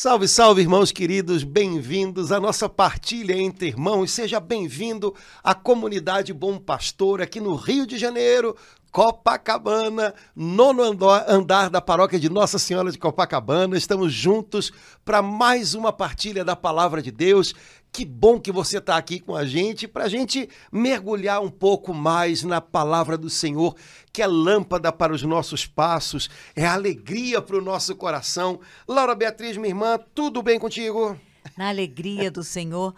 Salve, salve, irmãos queridos, bem-vindos à nossa partilha entre irmãos. Seja bem-vindo à comunidade Bom Pastor aqui no Rio de Janeiro, Copacabana, nono andar da paróquia de Nossa Senhora de Copacabana. Estamos juntos para mais uma partilha da palavra de Deus. Que bom que você está aqui com a gente para a gente mergulhar um pouco mais na palavra do Senhor, que é lâmpada para os nossos passos, é alegria para o nosso coração. Laura Beatriz, minha irmã, tudo bem contigo? Na alegria do Senhor.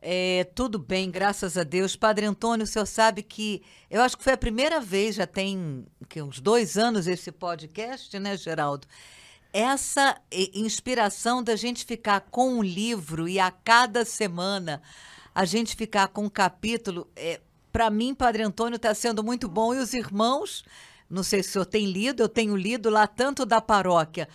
É, tudo bem, graças a Deus. Padre Antônio, o senhor sabe que eu acho que foi a primeira vez, já tem que, uns dois anos esse podcast, né, Geraldo? Essa inspiração da gente ficar com um livro e a cada semana a gente ficar com um capítulo, é, para mim, Padre Antônio, está sendo muito bom. E os irmãos, não sei se o senhor tem lido, eu tenho lido lá tanto da paróquia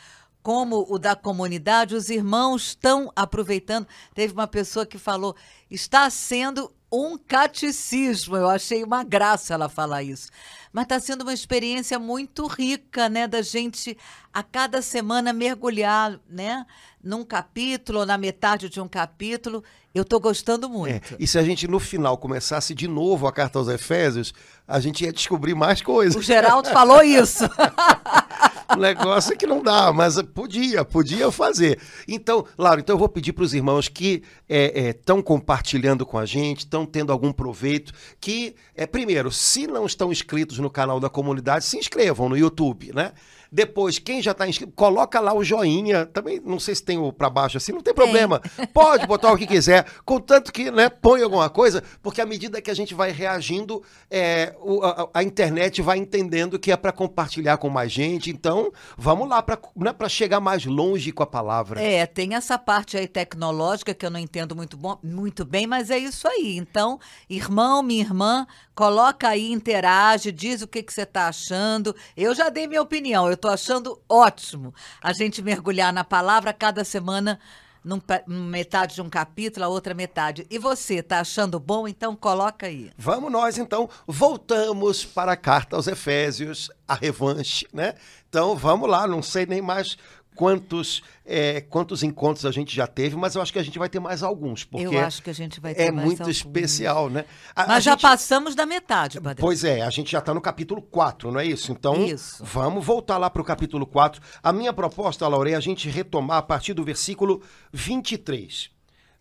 como o da comunidade, os irmãos estão aproveitando. Teve uma pessoa que falou: está sendo um catecismo. Eu achei uma graça ela falar isso. Mas está sendo uma experiência muito rica, né, da gente a cada semana mergulhar, né, num capítulo na metade de um capítulo. Eu estou gostando muito. É, e se a gente no final começasse de novo a carta aos Efésios, a gente ia descobrir mais coisas. O Geraldo falou isso. um negócio que não dá, mas podia, podia fazer. Então, Laura, então eu vou pedir para os irmãos que estão é, é, compartilhando com a gente, estão tendo algum proveito, que, é, primeiro, se não estão inscritos no canal da comunidade, se inscrevam no YouTube, né? Depois, quem já está inscrito, coloca lá o joinha. Também não sei se tem o para baixo assim, não tem problema. Pode botar o que quiser, contanto que né, põe alguma coisa, porque à medida que a gente vai reagindo, é, o, a, a, internet vai entendendo que é para compartilhar com mais gente. Então, vamos lá para né, chegar mais longe com a palavra. É, tem essa parte aí tecnológica que eu não entendo muito, bom, muito bem, mas é isso aí. Então, irmão, minha irmã, coloca aí, interage, diz o que, que você está achando. Eu já dei minha opinião. Eu estou achando ótimo a gente mergulhar na palavra cada semana num, metade de um capítulo, a outra metade. E você, está achando bom? Então coloca aí. Vamos nós, então. Voltamos para a carta aos Efésios, a revanche, né? Então vamos lá, não sei nem mais quantos, é, quantos encontros a gente já teve, mas eu acho que a gente vai ter mais alguns, porque eu acho que a gente vai ter é muito alguns. especial, né? A, mas a já gente... passamos da metade, Padre. Pois é, a gente já está no capítulo 4, não é isso? Então, isso. vamos voltar lá para o capítulo 4. A minha proposta, Laura, é a gente retomar a partir do versículo 23.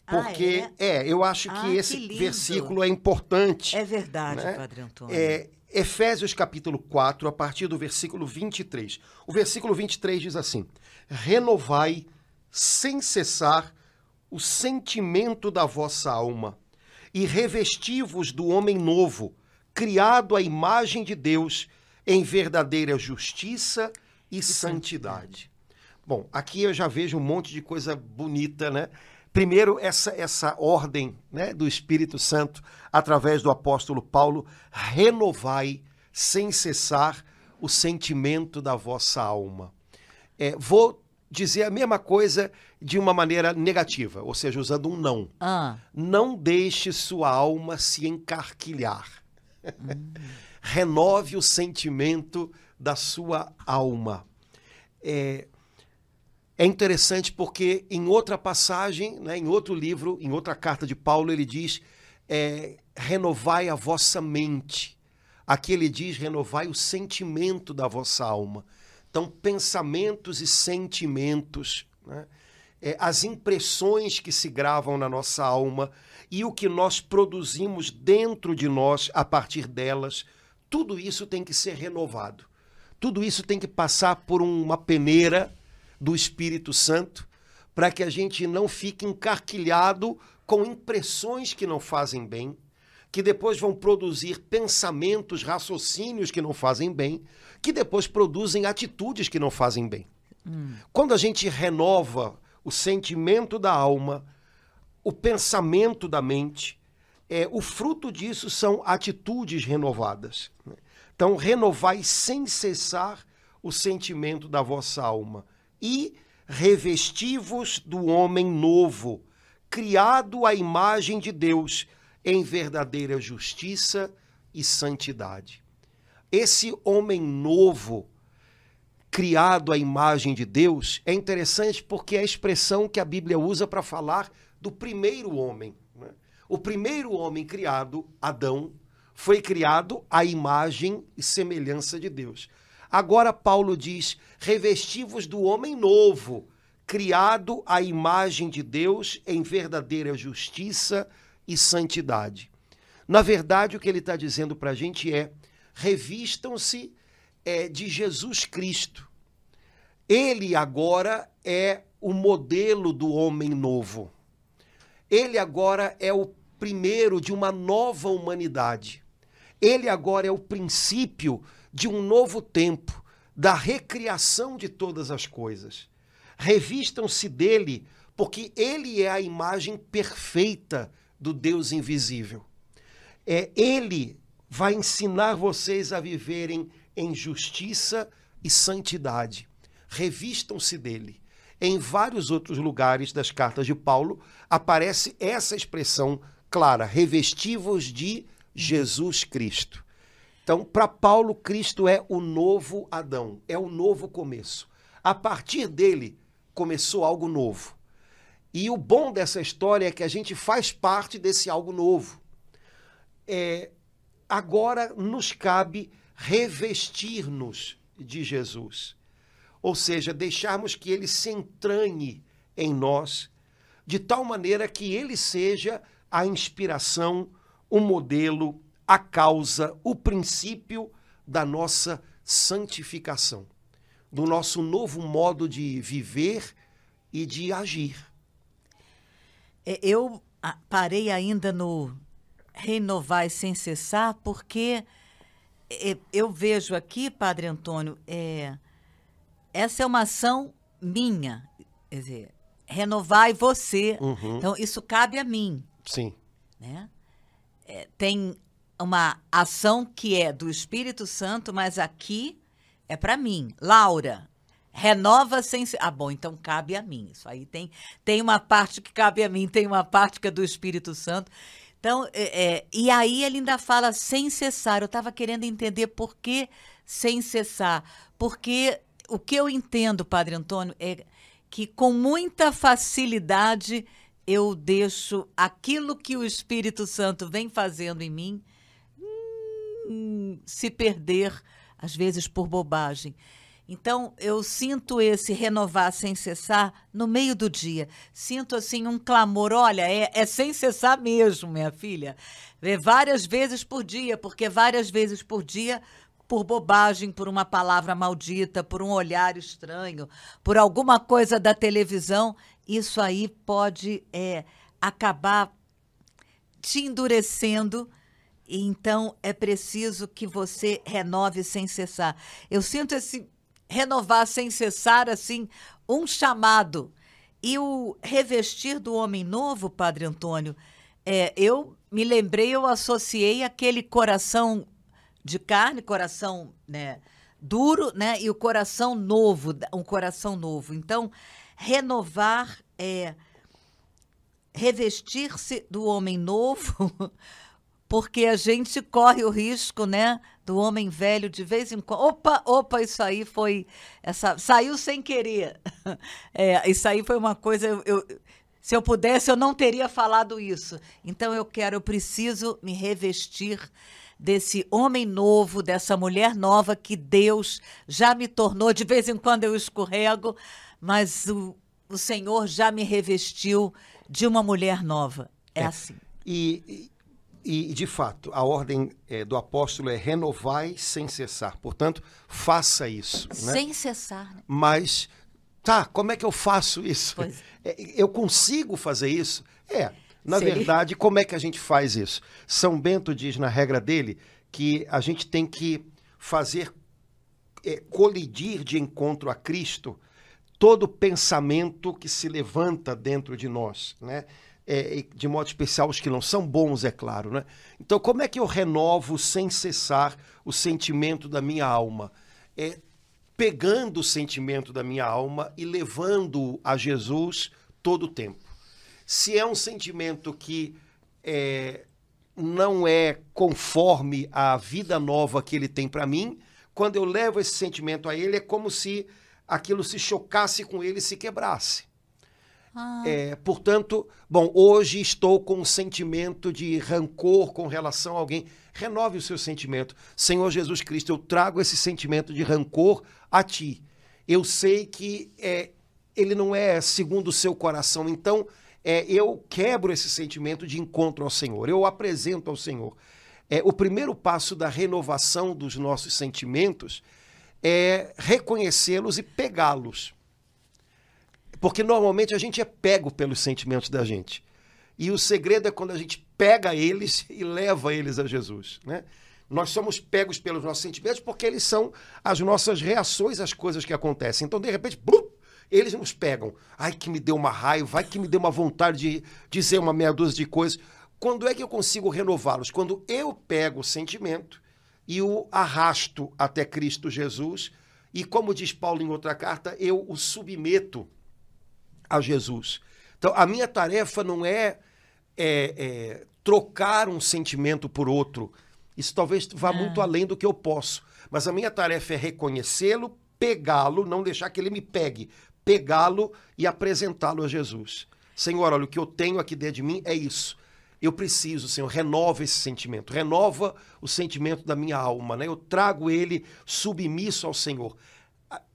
Porque, ah, é? é? eu acho ah, que esse que versículo é importante. É verdade, né? Padre Antônio. É, Efésios capítulo 4, a partir do versículo 23. O versículo 23 diz assim: renovai sem cessar o sentimento da vossa alma e revesti-vos do homem novo, criado à imagem de Deus em verdadeira justiça e, e santidade. Bom, aqui eu já vejo um monte de coisa bonita, né? Primeiro, essa, essa ordem né, do Espírito Santo, através do apóstolo Paulo, renovai sem cessar o sentimento da vossa alma. É, vou dizer a mesma coisa de uma maneira negativa, ou seja, usando um não. Ah. Não deixe sua alma se encarquilhar. Hum. Renove o sentimento da sua alma. É, é interessante porque em outra passagem, né, em outro livro, em outra carta de Paulo, ele diz: é, renovai a vossa mente. Aqui ele diz: renovai o sentimento da vossa alma. Então, pensamentos e sentimentos, né? é, as impressões que se gravam na nossa alma e o que nós produzimos dentro de nós a partir delas, tudo isso tem que ser renovado. Tudo isso tem que passar por uma peneira do Espírito Santo para que a gente não fique encarquilhado com impressões que não fazem bem, que depois vão produzir pensamentos, raciocínios que não fazem bem, que depois produzem atitudes que não fazem bem. Hum. Quando a gente renova o sentimento da alma, o pensamento da mente, é, o fruto disso são atitudes renovadas. Né? Então, renovai sem cessar o sentimento da vossa alma e revestivos do homem novo, criado à imagem de Deus em verdadeira justiça e santidade. Esse homem novo criado à imagem de Deus, é interessante porque é a expressão que a Bíblia usa para falar do primeiro homem. Né? O primeiro homem criado, Adão, foi criado à imagem e semelhança de Deus. Agora, Paulo diz: revestivos do homem novo, criado à imagem de Deus em verdadeira justiça e santidade. Na verdade, o que ele está dizendo para a gente é: revistam-se é, de Jesus Cristo. Ele agora é o modelo do homem novo. Ele agora é o primeiro de uma nova humanidade. Ele agora é o princípio de um novo tempo, da recriação de todas as coisas. Revistam-se dele, porque ele é a imagem perfeita do Deus invisível. É ele vai ensinar vocês a viverem em justiça e santidade. Revistam-se dele. Em vários outros lugares das cartas de Paulo aparece essa expressão clara: revestivos de Jesus Cristo. Então, para Paulo, Cristo é o novo Adão, é o novo começo. A partir dele começou algo novo. E o bom dessa história é que a gente faz parte desse algo novo. É, agora nos cabe revestir-nos de Jesus. Ou seja, deixarmos que ele se entranhe em nós, de tal maneira que ele seja a inspiração, o modelo, a causa, o princípio da nossa santificação, do nosso novo modo de viver e de agir. É, eu ah, parei ainda no renovar sem cessar, porque é, eu vejo aqui, Padre Antônio, é, essa é uma ação minha. Quer dizer, renovai você. Uhum. Então, isso cabe a mim. Sim. Né? É, tem uma ação que é do Espírito Santo, mas aqui é para mim. Laura, renova sem. Ah, bom, então cabe a mim. Isso aí tem, tem uma parte que cabe a mim, tem uma parte que é do Espírito Santo. Então, é, é, e aí ele ainda fala sem cessar. Eu estava querendo entender por que sem cessar. Porque o que eu entendo, Padre Antônio, é que com muita facilidade eu deixo aquilo que o Espírito Santo vem fazendo em mim hum, se perder, às vezes por bobagem. Então, eu sinto esse renovar sem cessar no meio do dia. Sinto, assim, um clamor. Olha, é, é sem cessar mesmo, minha filha. É várias vezes por dia, porque várias vezes por dia, por bobagem, por uma palavra maldita, por um olhar estranho, por alguma coisa da televisão, isso aí pode é, acabar te endurecendo. Então, é preciso que você renove sem cessar. Eu sinto esse renovar sem cessar, assim, um chamado. E o revestir do homem novo, Padre Antônio, é, eu me lembrei, eu associei aquele coração de carne, coração né, duro, né, e o coração novo, um coração novo. Então, renovar é revestir-se do homem novo, porque a gente corre o risco, né, do homem velho de vez em quando. Opa, opa, isso aí foi. Essa, saiu sem querer. É, isso aí foi uma coisa. Eu, eu, se eu pudesse, eu não teria falado isso. Então eu quero, eu preciso me revestir desse homem novo, dessa mulher nova que Deus já me tornou. De vez em quando eu escorrego, mas o, o Senhor já me revestiu de uma mulher nova. É, é. assim. E, e, de fato, a ordem é, do apóstolo é renovai sem cessar. Portanto, faça isso. Né? Sem cessar. Né? Mas, tá, como é que eu faço isso? É, eu consigo fazer isso? É. Na Seria? verdade, como é que a gente faz isso? São Bento diz na regra dele que a gente tem que fazer é, colidir de encontro a Cristo todo pensamento que se levanta dentro de nós, né? É, de modo especial os que não são bons, é claro. Né? Então, como é que eu renovo sem cessar o sentimento da minha alma? É pegando o sentimento da minha alma e levando a Jesus todo o tempo. Se é um sentimento que é, não é conforme a vida nova que ele tem para mim, quando eu levo esse sentimento a ele, é como se aquilo se chocasse com ele e se quebrasse. Ah. É, portanto, bom, hoje estou com um sentimento de rancor com relação a alguém. Renove o seu sentimento. Senhor Jesus Cristo, eu trago esse sentimento de rancor a ti. Eu sei que é, ele não é segundo o seu coração, então é, eu quebro esse sentimento de encontro ao Senhor, eu apresento ao Senhor. É, o primeiro passo da renovação dos nossos sentimentos é reconhecê-los e pegá-los. Porque normalmente a gente é pego pelos sentimentos da gente. E o segredo é quando a gente pega eles e leva eles a Jesus. Né? Nós somos pegos pelos nossos sentimentos porque eles são as nossas reações às coisas que acontecem. Então, de repente, eles nos pegam. Ai, que me deu uma raiva, ai, que me deu uma vontade de dizer uma meia dúzia de coisas. Quando é que eu consigo renová-los? Quando eu pego o sentimento e o arrasto até Cristo Jesus, e como diz Paulo em outra carta, eu o submeto a Jesus. Então, a minha tarefa não é, é, é trocar um sentimento por outro. Isso talvez vá é. muito além do que eu posso. Mas a minha tarefa é reconhecê-lo, pegá-lo, não deixar que ele me pegue, pegá-lo e apresentá-lo a Jesus. Senhor, olha, o que eu tenho aqui dentro de mim é isso. Eu preciso, Senhor, renova esse sentimento, renova o sentimento da minha alma, né? Eu trago ele submisso ao Senhor.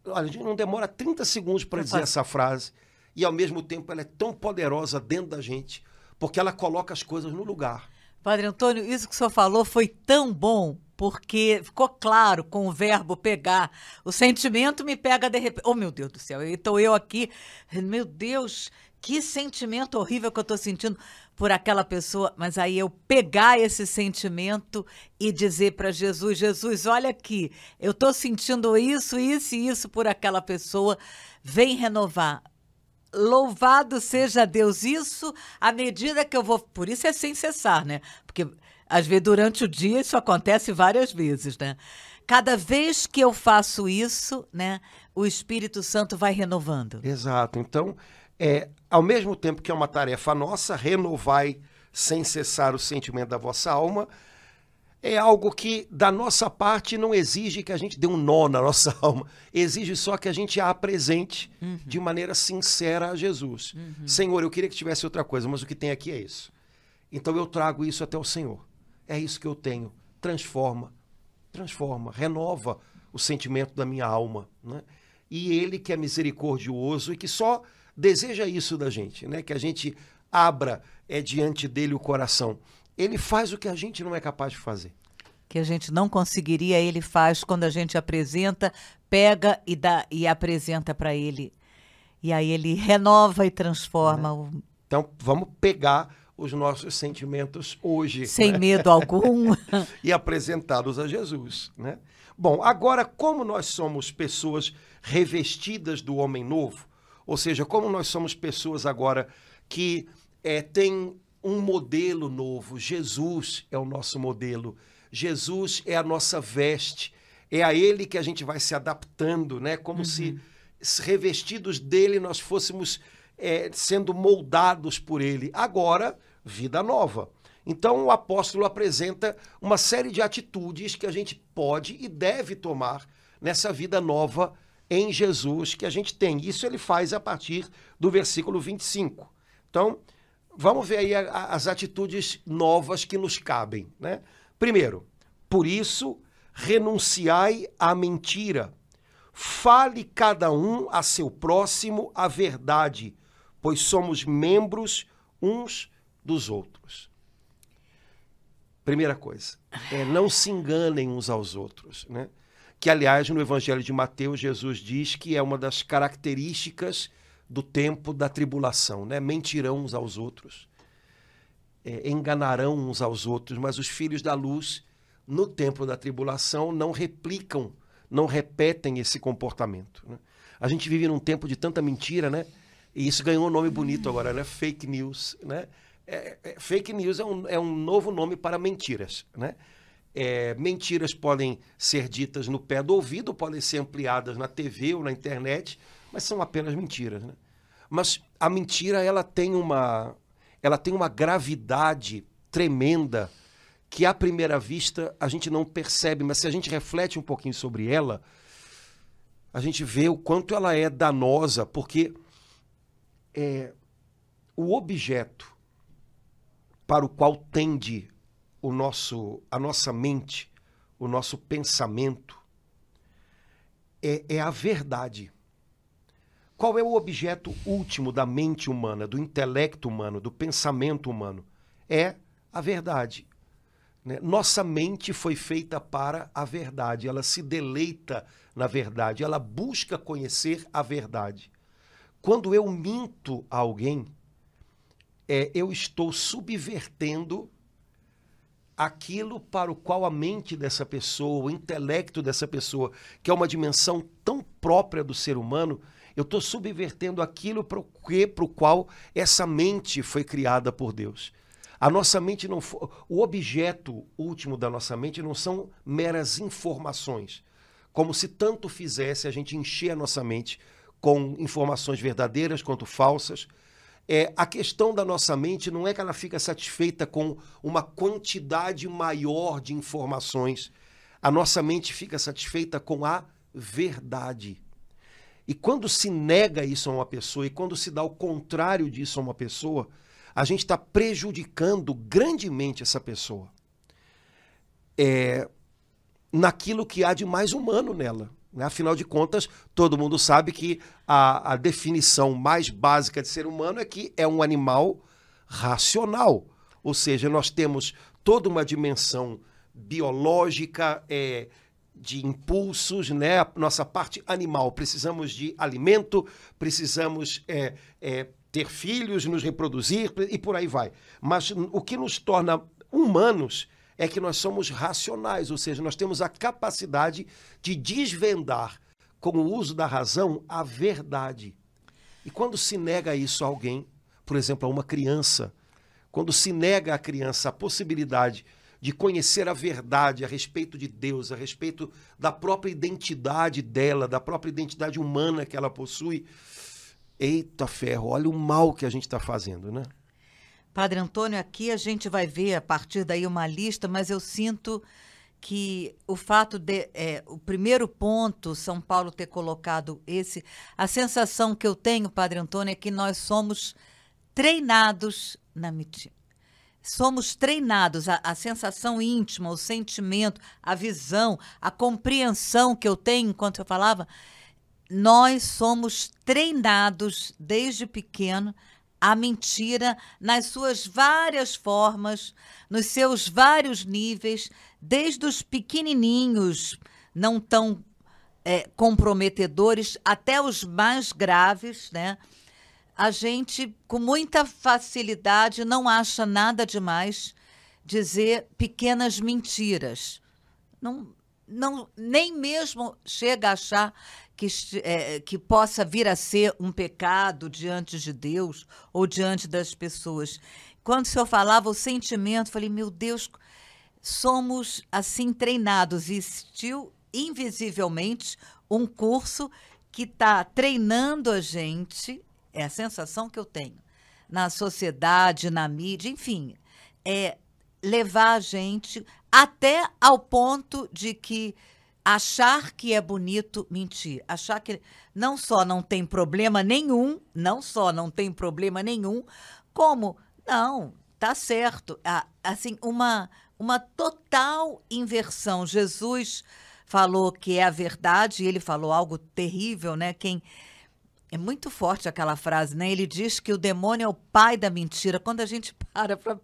Olha, a gente não demora 30 segundos para dizer essa frase e ao mesmo tempo ela é tão poderosa dentro da gente, porque ela coloca as coisas no lugar. Padre Antônio, isso que o senhor falou foi tão bom, porque ficou claro com o verbo pegar. O sentimento me pega de repente. Oh, meu Deus do céu, então eu aqui, meu Deus, que sentimento horrível que eu estou sentindo por aquela pessoa. Mas aí eu pegar esse sentimento e dizer para Jesus: Jesus, olha aqui, eu estou sentindo isso, isso e isso por aquela pessoa, vem renovar. Louvado seja Deus. Isso à medida que eu vou. Por isso é sem cessar, né? Porque às vezes, durante o dia, isso acontece várias vezes, né? Cada vez que eu faço isso, né, o Espírito Santo vai renovando. Exato. Então, é, ao mesmo tempo que é uma tarefa nossa, renovai sem cessar o sentimento da vossa alma, é algo que, da nossa parte, não exige que a gente dê um nó na nossa alma. Exige só que a gente a apresente uhum. de maneira sincera a Jesus. Uhum. Senhor, eu queria que tivesse outra coisa, mas o que tem aqui é isso. Então eu trago isso até o Senhor. É isso que eu tenho. Transforma, transforma, renova o sentimento da minha alma. Né? E Ele que é misericordioso e que só deseja isso da gente, né? que a gente abra é, diante dele o coração. Ele faz o que a gente não é capaz de fazer. Que a gente não conseguiria, ele faz quando a gente apresenta, pega e dá e apresenta para ele. E aí ele renova e transforma. Né? Então vamos pegar os nossos sentimentos hoje. Sem né? medo algum. e apresentá-los a Jesus. Né? Bom, agora, como nós somos pessoas revestidas do homem novo, ou seja, como nós somos pessoas agora que é, têm um modelo novo, Jesus é o nosso modelo, Jesus é a nossa veste, é a Ele que a gente vai se adaptando, né? como uhum. se revestidos dele nós fôssemos é, sendo moldados por ele. Agora, vida nova. Então, o apóstolo apresenta uma série de atitudes que a gente pode e deve tomar nessa vida nova em Jesus que a gente tem. Isso ele faz a partir do versículo 25. Então, vamos ver aí a, a, as atitudes novas que nos cabem. Né? Primeiro, por isso, renunciai à mentira. Fale cada um a seu próximo a verdade, pois somos membros uns dos outros. Primeira coisa, é não se enganem uns aos outros, né? Que aliás no Evangelho de Mateus Jesus diz que é uma das características do tempo da tribulação, né? Mentirão uns aos outros, é, enganarão uns aos outros, mas os filhos da luz no tempo da tribulação não replicam, não repetem esse comportamento. Né? A gente vive num tempo de tanta mentira, né? E isso ganhou um nome bonito agora, né? Fake news, né? É, é, fake news é um, é um novo nome para mentiras, né? É, mentiras podem ser ditas no pé do ouvido, podem ser ampliadas na TV ou na internet, mas são apenas mentiras, né? Mas a mentira ela tem uma ela tem uma gravidade tremenda que à primeira vista a gente não percebe, mas se a gente reflete um pouquinho sobre ela, a gente vê o quanto ela é danosa, porque é, o objeto para o qual tende o nosso, a nossa mente, o nosso pensamento, é, é a verdade. Qual é o objeto último da mente humana, do intelecto humano, do pensamento humano? É a verdade. Né? Nossa mente foi feita para a verdade, ela se deleita na verdade, ela busca conhecer a verdade. Quando eu minto a alguém, é, eu estou subvertendo aquilo para o qual a mente dessa pessoa, o intelecto dessa pessoa, que é uma dimensão tão própria do ser humano, eu estou subvertendo aquilo para o qual essa mente foi criada por Deus. A nossa mente não o objeto último da nossa mente não são meras informações, como se tanto fizesse a gente encher a nossa mente com informações verdadeiras quanto falsas. É, a questão da nossa mente não é que ela fica satisfeita com uma quantidade maior de informações. A nossa mente fica satisfeita com a verdade. E quando se nega isso a uma pessoa e quando se dá o contrário disso a uma pessoa, a gente está prejudicando grandemente essa pessoa. É, naquilo que há de mais humano nela. Né? Afinal de contas, todo mundo sabe que a, a definição mais básica de ser humano é que é um animal racional. Ou seja, nós temos toda uma dimensão biológica, é, de impulsos, né? A nossa parte animal. Precisamos de alimento, precisamos é, é, ter filhos, nos reproduzir e por aí vai. Mas o que nos torna humanos é que nós somos racionais, ou seja, nós temos a capacidade de desvendar com o uso da razão a verdade. E quando se nega isso a alguém, por exemplo, a uma criança, quando se nega à criança a possibilidade de conhecer a verdade a respeito de Deus, a respeito da própria identidade dela, da própria identidade humana que ela possui, Eita ferro, olha o mal que a gente está fazendo, né? Padre Antônio, aqui a gente vai ver a partir daí uma lista, mas eu sinto que o fato de é, o primeiro ponto São Paulo ter colocado esse, a sensação que eu tenho, Padre Antônio, é que nós somos treinados na mentira. Somos treinados, a, a sensação íntima, o sentimento, a visão, a compreensão que eu tenho enquanto eu falava nós somos treinados desde pequeno a mentira nas suas várias formas, nos seus vários níveis, desde os pequenininhos, não tão é, comprometedores, até os mais graves, né? A gente, com muita facilidade, não acha nada demais dizer pequenas mentiras. Não, não, nem mesmo chega a achar que, é, que possa vir a ser um pecado diante de Deus ou diante das pessoas. Quando o senhor falava o sentimento, falei, meu Deus, somos assim treinados. Existiu invisivelmente um curso que está treinando a gente, é a sensação que eu tenho, na sociedade, na mídia, enfim, é levar a gente até ao ponto de que achar que é bonito mentir, achar que não só não tem problema nenhum, não só não tem problema nenhum, como não, tá certo, assim uma uma total inversão. Jesus falou que é a verdade, e ele falou algo terrível, né? Quem é muito forte aquela frase, né? Ele diz que o demônio é o pai da mentira. Quando a gente para para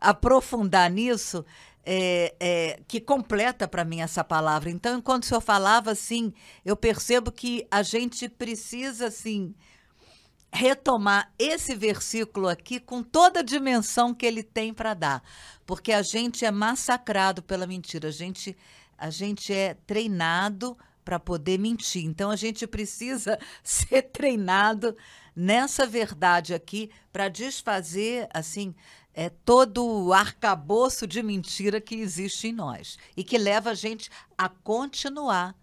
aprofundar nisso, é, é, que completa para mim essa palavra. Então, enquanto o senhor falava, assim, eu percebo que a gente precisa, assim, retomar esse versículo aqui com toda a dimensão que ele tem para dar, porque a gente é massacrado pela mentira, a gente, a gente é treinado para poder mentir. Então, a gente precisa ser treinado nessa verdade aqui para desfazer, assim, é, todo o arcabouço de mentira que existe em nós e que leva a gente a continuar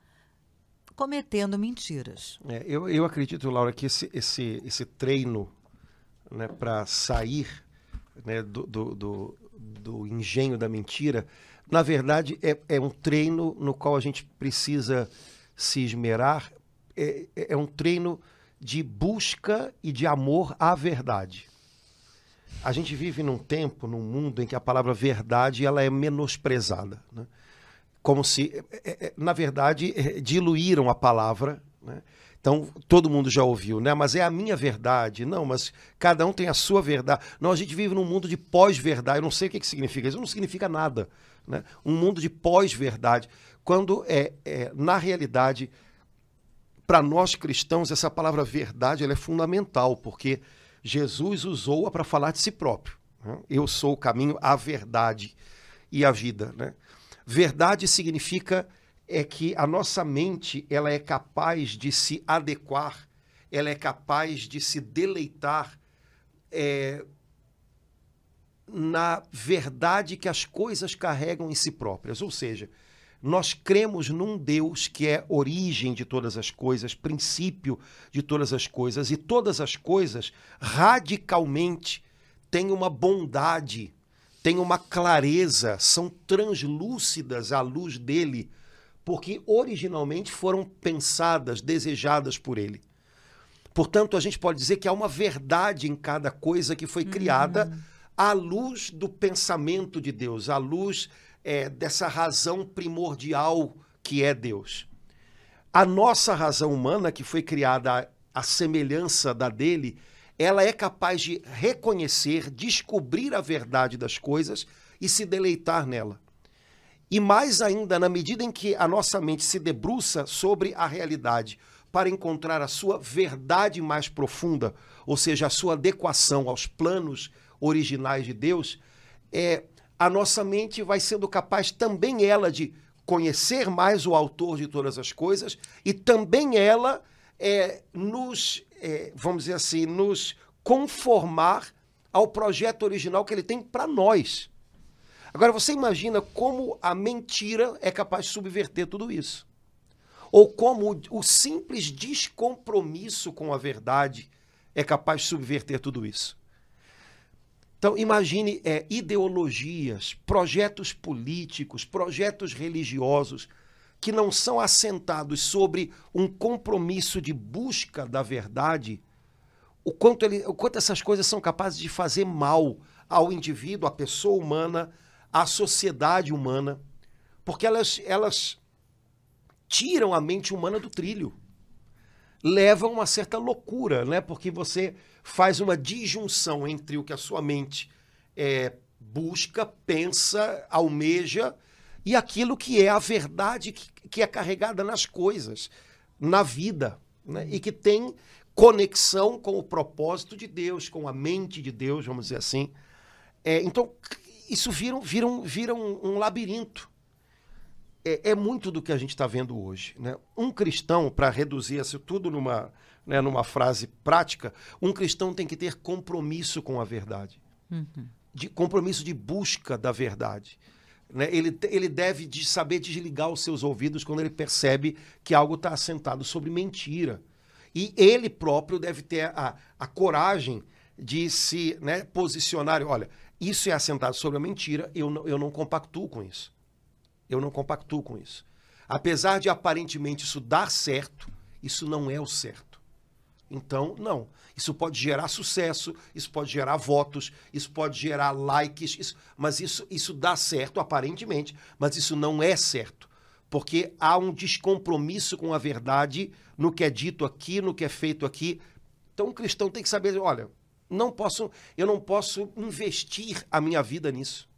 cometendo mentiras. É, eu, eu acredito, Laura, que esse, esse, esse treino né, para sair né, do, do, do, do engenho da mentira, na verdade é, é um treino no qual a gente precisa se esmerar, é, é um treino de busca e de amor à verdade. A gente vive num tempo, num mundo em que a palavra verdade ela é menosprezada. Né? Como se, é, é, na verdade, é, diluíram a palavra. Né? Então, todo mundo já ouviu, né? Mas é a minha verdade. Não, mas cada um tem a sua verdade. Não, a gente vive num mundo de pós-verdade. Eu não sei o que, que significa. Isso não significa nada. Né? Um mundo de pós-verdade. Quando, é, é, na realidade, para nós cristãos, essa palavra verdade ela é fundamental, porque Jesus usou-a para falar de si próprio. Né? Eu sou o caminho, a verdade e a vida. Né? Verdade significa é que a nossa mente ela é capaz de se adequar, ela é capaz de se deleitar é, na verdade que as coisas carregam em si próprias. Ou seja, nós cremos num Deus que é origem de todas as coisas, princípio de todas as coisas, e todas as coisas radicalmente têm uma bondade, têm uma clareza, são translúcidas à luz dele porque originalmente foram pensadas, desejadas por ele. Portanto, a gente pode dizer que há uma verdade em cada coisa que foi criada uhum. À luz do pensamento de Deus, à luz é, dessa razão primordial que é Deus. A nossa razão humana, que foi criada à, semelhança da dele, ela é capaz de reconhecer, descobrir a verdade das coisas e se deleitar nela. E mais ainda, na medida em que a nossa mente se debruça sobre a realidade para encontrar a sua verdade mais profunda, ou seja, a sua adequação aos planos originais de Deus, é, a nossa mente vai sendo capaz também ela de conhecer mais o autor de todas as coisas e também ela é, nos, é, vamos dizer assim, nos conformar ao projeto original que ele tem para nós. Agora, você imagina como a mentira é capaz de subverter tudo isso. Ou como o simples descompromisso com a verdade é capaz de subverter tudo isso. Então, imagine é, ideologias, projetos políticos, projetos religiosos que não são assentados sobre um compromisso de busca da verdade, o quanto, ele, o quanto essas coisas são capazes de fazer mal ao indivíduo, à pessoa humana, à sociedade humana, porque elas, elas tiram a mente humana do trilho. Levam uma certa loucura, né? Porque você faz uma disjunção entre o que a sua mente é, busca, pensa, almeja e aquilo que é a verdade que, que é carregada nas coisas, na vida, né? e que tem conexão com o propósito de Deus, com a mente de Deus, vamos dizer assim. É, então, isso vira, vira, vira um, um labirinto. É, é, muito do que a gente está vendo hoje. Né? Um cristão, para reduzir isso tudo numa, né, numa frase prática, um cristão tem que ter compromisso com a verdade. Uhum. De, compromisso de busca da verdade. Né? Ele, ele deve de saber desligar os seus ouvidos quando ele percebe que algo está assentado sobre mentira. E ele próprio deve ter a, a coragem de se né, posicionar. Olha, isso é assentado sobre a mentira, eu não, eu não compactuo com isso. Eu não compactuo com isso. Apesar de aparentemente isso dar certo, isso não é o certo. Então, não. Isso pode gerar sucesso, isso pode gerar votos, isso pode gerar likes, isso, mas isso, isso dá certo aparentemente, mas isso não é certo. Porque há um descompromisso com a verdade no que é dito aqui, no que é feito aqui. Então, o cristão tem que saber: olha, não posso, eu não posso investir a minha vida nisso.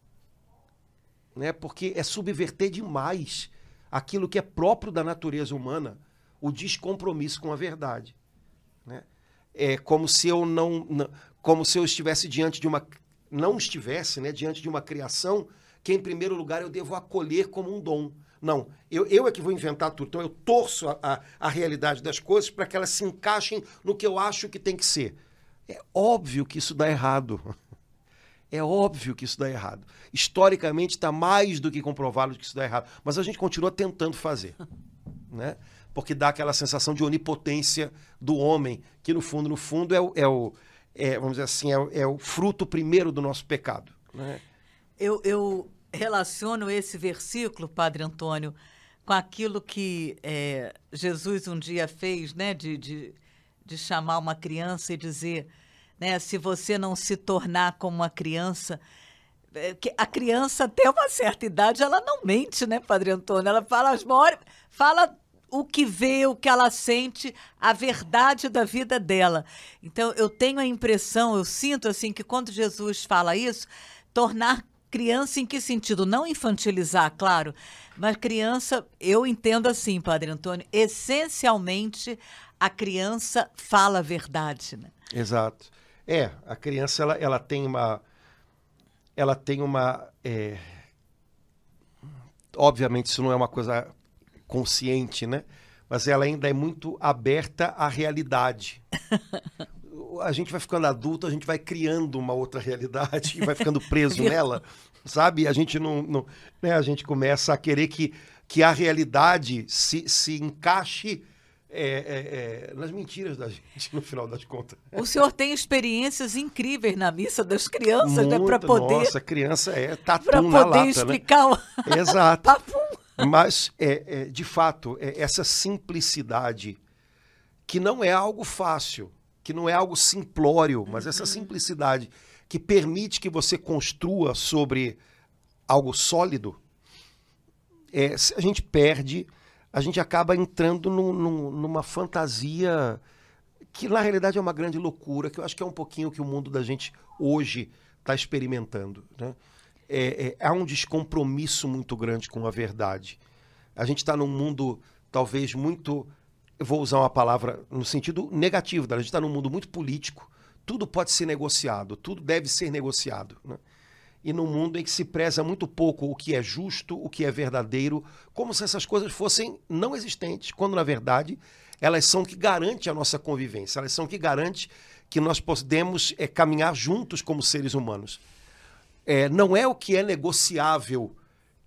Né? Porque é subverter demais aquilo que é próprio da natureza humana, o descompromisso com a verdade. Né? É como se eu não, não, como se eu estivesse diante de uma não estivesse, né, diante de uma criação que em primeiro lugar eu devo acolher como um dom. Não, eu, eu é que vou inventar tudo. Então eu torço a, a, a realidade das coisas para que elas se encaixem no que eu acho que tem que ser. É óbvio que isso dá errado. É óbvio que isso dá errado. Historicamente está mais do que comprovado que isso dá errado. Mas a gente continua tentando fazer. Né? Porque dá aquela sensação de onipotência do homem, que no fundo, no fundo, é o, é o, é, vamos dizer assim, é, é, o fruto primeiro do nosso pecado. Né? Eu, eu relaciono esse versículo, Padre Antônio, com aquilo que é, Jesus um dia fez, né, de, de, de chamar uma criança e dizer, né, se você não se tornar como uma criança, é, a criança até uma certa idade ela não mente, né, Padre Antônio? Ela fala as maiores, fala o que vê, o que ela sente, a verdade da vida dela. Então eu tenho a impressão, eu sinto assim que quando Jesus fala isso, tornar criança em que sentido? Não infantilizar, claro, mas criança, eu entendo assim, Padre Antônio, essencialmente a criança fala a verdade, né? Exato. É, a criança ela, ela tem uma ela tem uma é... obviamente isso não é uma coisa consciente, né? Mas ela ainda é muito aberta à realidade. a gente vai ficando adulto, a gente vai criando uma outra realidade e vai ficando preso nela, sabe? A gente não, não né? a gente começa a querer que, que a realidade se, se encaixe é, é, é, nas mentiras da gente, no final das contas. O senhor tem experiências incríveis na missa das crianças, Muito, né? Para poder. Nossa, criança é tatu pra na poder lata, explicar né? o... Exato. Mas, é, é, de fato, é, essa simplicidade, que não é algo fácil, que não é algo simplório, mas essa uhum. simplicidade que permite que você construa sobre algo sólido, é, a gente perde, a gente acaba entrando num, num, numa fantasia que na realidade é uma grande loucura, que eu acho que é um pouquinho que o mundo da gente hoje está experimentando. Né? é, é, há um descompromisso muito grande com a verdade. A gente está num mundo talvez muito, vou usar uma palavra no sentido negativo, a gente está num mundo muito político. Tudo pode ser negociado, tudo deve ser negociado. Né? E num mundo em que se preza muito pouco o que é justo, o que é verdadeiro, como se essas coisas fossem não existentes, quando na verdade elas são que garante a nossa convivência, elas são que garante que nós podemos é, caminhar juntos como seres humanos é, não é o que é negociável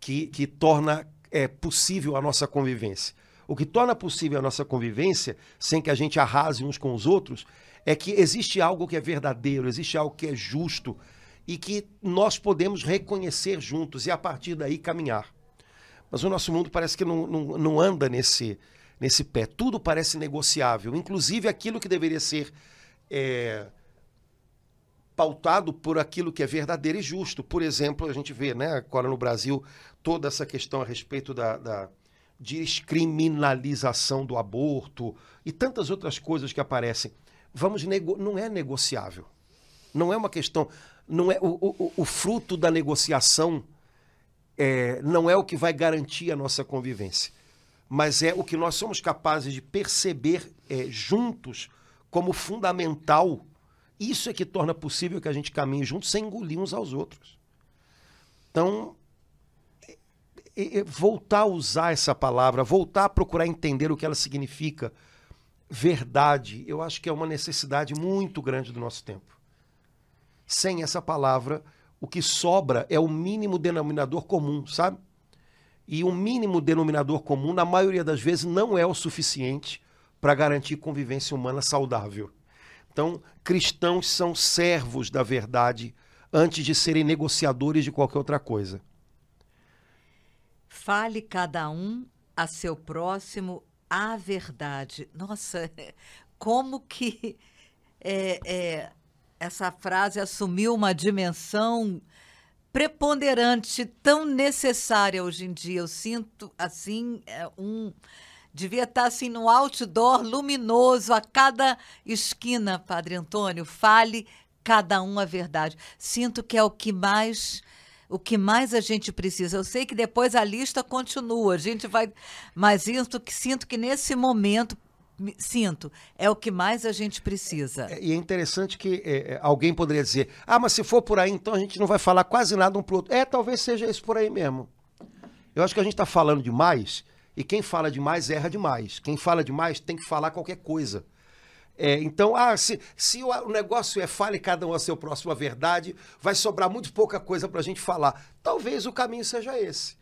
que, que torna é, possível a nossa convivência. O que torna possível a nossa convivência, sem que a gente arrase uns com os outros, é que existe algo que é verdadeiro, existe algo que é justo e que nós podemos reconhecer juntos e a partir daí caminhar. Mas o nosso mundo parece que não, não, não anda nesse, nesse pé. Tudo parece negociável, inclusive aquilo que deveria ser é, pautado por aquilo que é verdadeiro e justo. Por exemplo, a gente vê né, agora no Brasil toda essa questão a respeito da, da descriminalização do aborto e tantas outras coisas que aparecem. Vamos nego... não é negociável. Não é uma questão, não é o, o, o fruto da negociação é, não é o que vai garantir a nossa convivência, mas é o que nós somos capazes de perceber é, juntos como fundamental isso é que torna possível que a gente caminhe juntos sem engolir uns aos outros. Então, é, é, voltar a usar essa palavra, voltar a procurar entender o que ela significa, verdade, eu acho que é uma necessidade muito grande do nosso tempo. Sem essa palavra, o que sobra é o mínimo denominador comum, sabe? E o mínimo denominador comum, na maioria das vezes, não é o suficiente para garantir convivência humana saudável. Então, cristãos são servos da verdade antes de serem negociadores de qualquer outra coisa. Fale cada um a seu próximo a verdade. Nossa, como que é, é, essa frase assumiu uma dimensão preponderante, tão necessária hoje em dia. Eu sinto assim é, um Devia estar assim no outdoor luminoso a cada esquina, Padre Antônio. Fale cada um a verdade. Sinto que é o que mais o que mais a gente precisa. Eu sei que depois a lista continua, a gente vai, mas isso que sinto que nesse momento sinto é o que mais a gente precisa. É, e é interessante que é, é, alguém poderia dizer: ah, mas se for por aí, então a gente não vai falar quase nada um pro outro. É, talvez seja isso por aí mesmo. Eu acho que a gente está falando demais e quem fala demais erra demais. Quem fala demais tem que falar qualquer coisa. É, então, ah, se, se o negócio é fale cada um a seu próximo a verdade, vai sobrar muito pouca coisa para a gente falar. Talvez o caminho seja esse.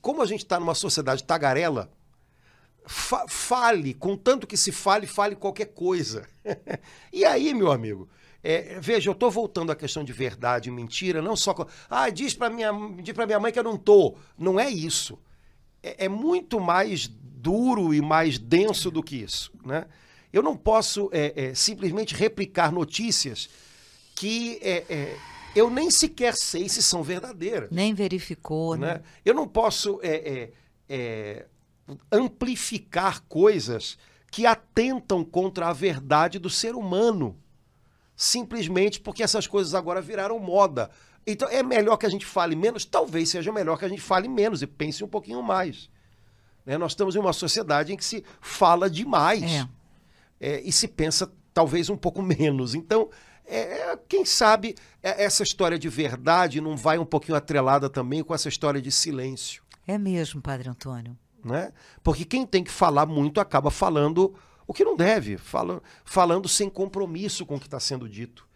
Como a gente está numa sociedade tagarela, fa fale, contanto que se fale, fale qualquer coisa. e aí, meu amigo, É, veja, eu estou voltando à questão de verdade e mentira, não só. com- Ah, diz para minha, diz minha mãe que eu não tô. Não é isso. É, é muito mais duro e mais denso do que isso. Né? Eu não posso é, é, simplesmente replicar notícias que é, é, eu nem sequer sei se são verdadeiras Nem verificou, né? né? Eu não posso amplificar coisas que atentam contra a verdade do ser humano, simplesmente porque essas coisas agora viraram moda. Então é melhor que a gente fale menos? Talvez seja melhor que a gente fale menos e pense um pouquinho mais. né? Nós estamos em uma sociedade em que se fala demais É. é, e se pensa talvez um pouco menos. Então, é, quem sabe é, essa história de verdade não vai um pouquinho atrelada também com essa história de silêncio, É mesmo, Padre Antônio. Né? Porque quem tem que falar muito acaba falando o que não deve, fala, falando sem compromisso com o que está sendo dito,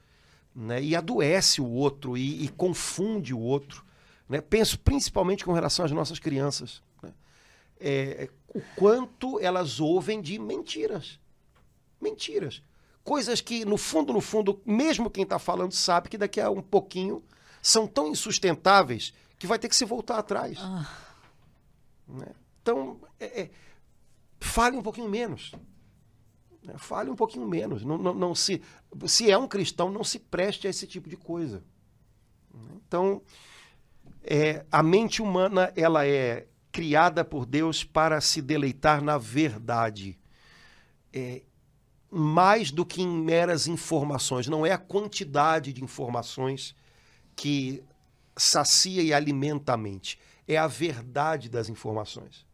né? E adoece o outro e, e confunde o outro, né? Penso principalmente com relação às nossas crianças, né? É, o quanto elas ouvem de mentiras mentiras. Coisas que, no fundo, no fundo, mesmo quem está falando sabe que daqui a um pouquinho são tão insustentáveis que vai ter que se voltar atrás. Né? Então, é, é, fale um pouquinho menos. né? Fale um pouquinho menos. Não, não, não se, se é um cristão, não se preste a esse tipo de coisa. Então, é, a mente humana ela é criada por Deus para se deleitar na verdade. É, mais do que em meras informações. Não é a quantidade de informações que sacia e alimenta a mente. É a verdade das informações.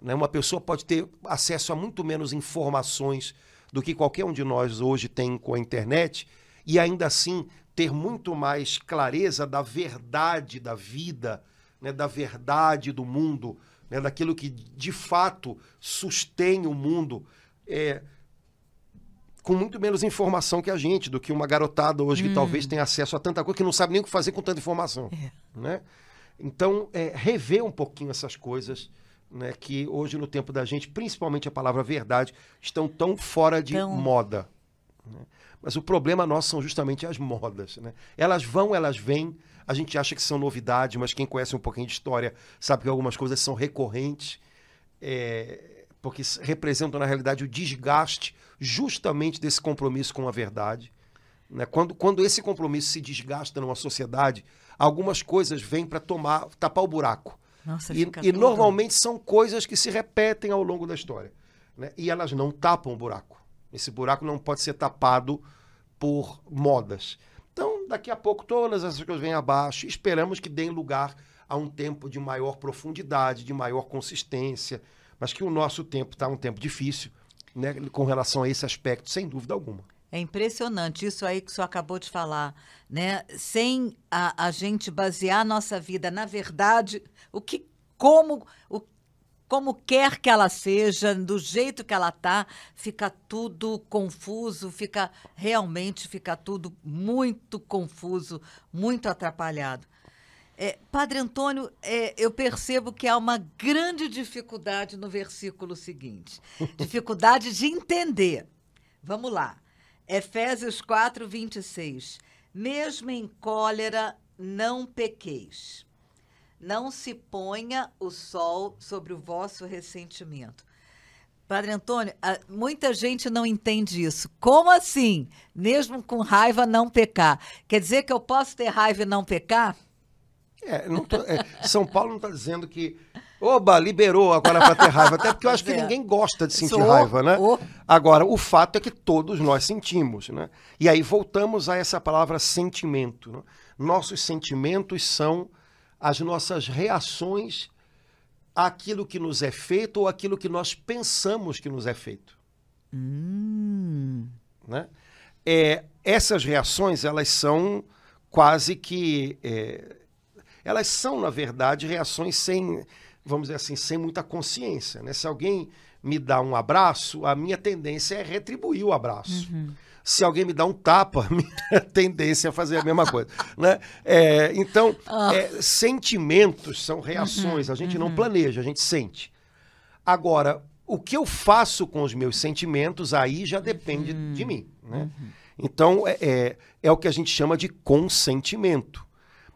Né? Uma pessoa pode ter acesso a muito menos informações do que qualquer um de nós hoje tem com a internet e ainda assim ter muito mais clareza da verdade da vida, né? da verdade do mundo, né? daquilo que de fato sustém o mundo. É, com muito menos informação que a gente, do que uma garotada hoje que talvez tenha acesso a tanta coisa que não sabe nem o que fazer com tanta informação. Né? Então, é, rever um pouquinho essas coisas, né, que hoje, no tempo da gente, principalmente a palavra verdade, estão tão fora de moda. né? Mas o problema nosso são justamente as modas. Né? Elas vão, elas vêm, a gente acha que são novidades, mas quem conhece um pouquinho de história sabe que algumas coisas são recorrentes é, porque representam, na realidade, o desgaste justamente desse compromisso com a verdade. né? Quando, quando esse compromisso se desgasta numa sociedade, algumas coisas vêm para tomar, tapar o buraco. Nossa, E, e normalmente são coisas que se repetem ao longo da história. né? E elas não tapam o buraco. Esse buraco não pode ser tapado por modas. Então, daqui a pouco, todas essas coisas vêm abaixo. Esperamos que deem lugar a um tempo de maior profundidade, de maior consistência. Mas que o nosso tempo está um tempo difícil né, com relação a esse aspecto, sem dúvida alguma. É impressionante isso aí que o senhor acabou de falar, né? Sem a, a gente basear a nossa vida na verdade, o que, como, o, como quer que ela seja, do jeito que ela tá, fica tudo confuso, fica realmente fica tudo muito confuso, muito atrapalhado. É, Padre Antônio, é, eu percebo que há uma grande dificuldade no versículo seguinte. Dificuldade de entender. Vamos lá. Efésios 4, 26. Mesmo em cólera, não pequeis. Não se ponha o sol sobre o vosso ressentimento. Padre Antônio, muita gente não entende isso. Como assim? Mesmo com raiva, não pecar? Quer dizer que eu posso ter raiva e não pecar? É, tô- é, São Paulo não está dizendo que. Oba, liberou agora para ter raiva. Até porque eu acho que é. ninguém gosta de sentir raiva, né? Agora, o fato é que todos nós sentimos, né? E aí voltamos a essa palavra sentimento. né? Nossos sentimentos são as nossas reações àquilo que nos é feito ou àquilo que nós pensamos que nos é feito. Hum. né? É, essas reações, elas são quase que... é, elas são, na verdade, reações sem, vamos dizer assim, sem muita consciência. Né? Se alguém me dá um abraço, a minha tendência é retribuir o abraço. Se alguém me dá um tapa, a minha tendência é fazer a mesma coisa. Né? É, então, é, sentimentos são reações, a gente não planeja, a gente sente. Agora, o que eu faço com os meus sentimentos, aí já depende de mim. Né? Então, é, é, é o que a gente chama de consentimento.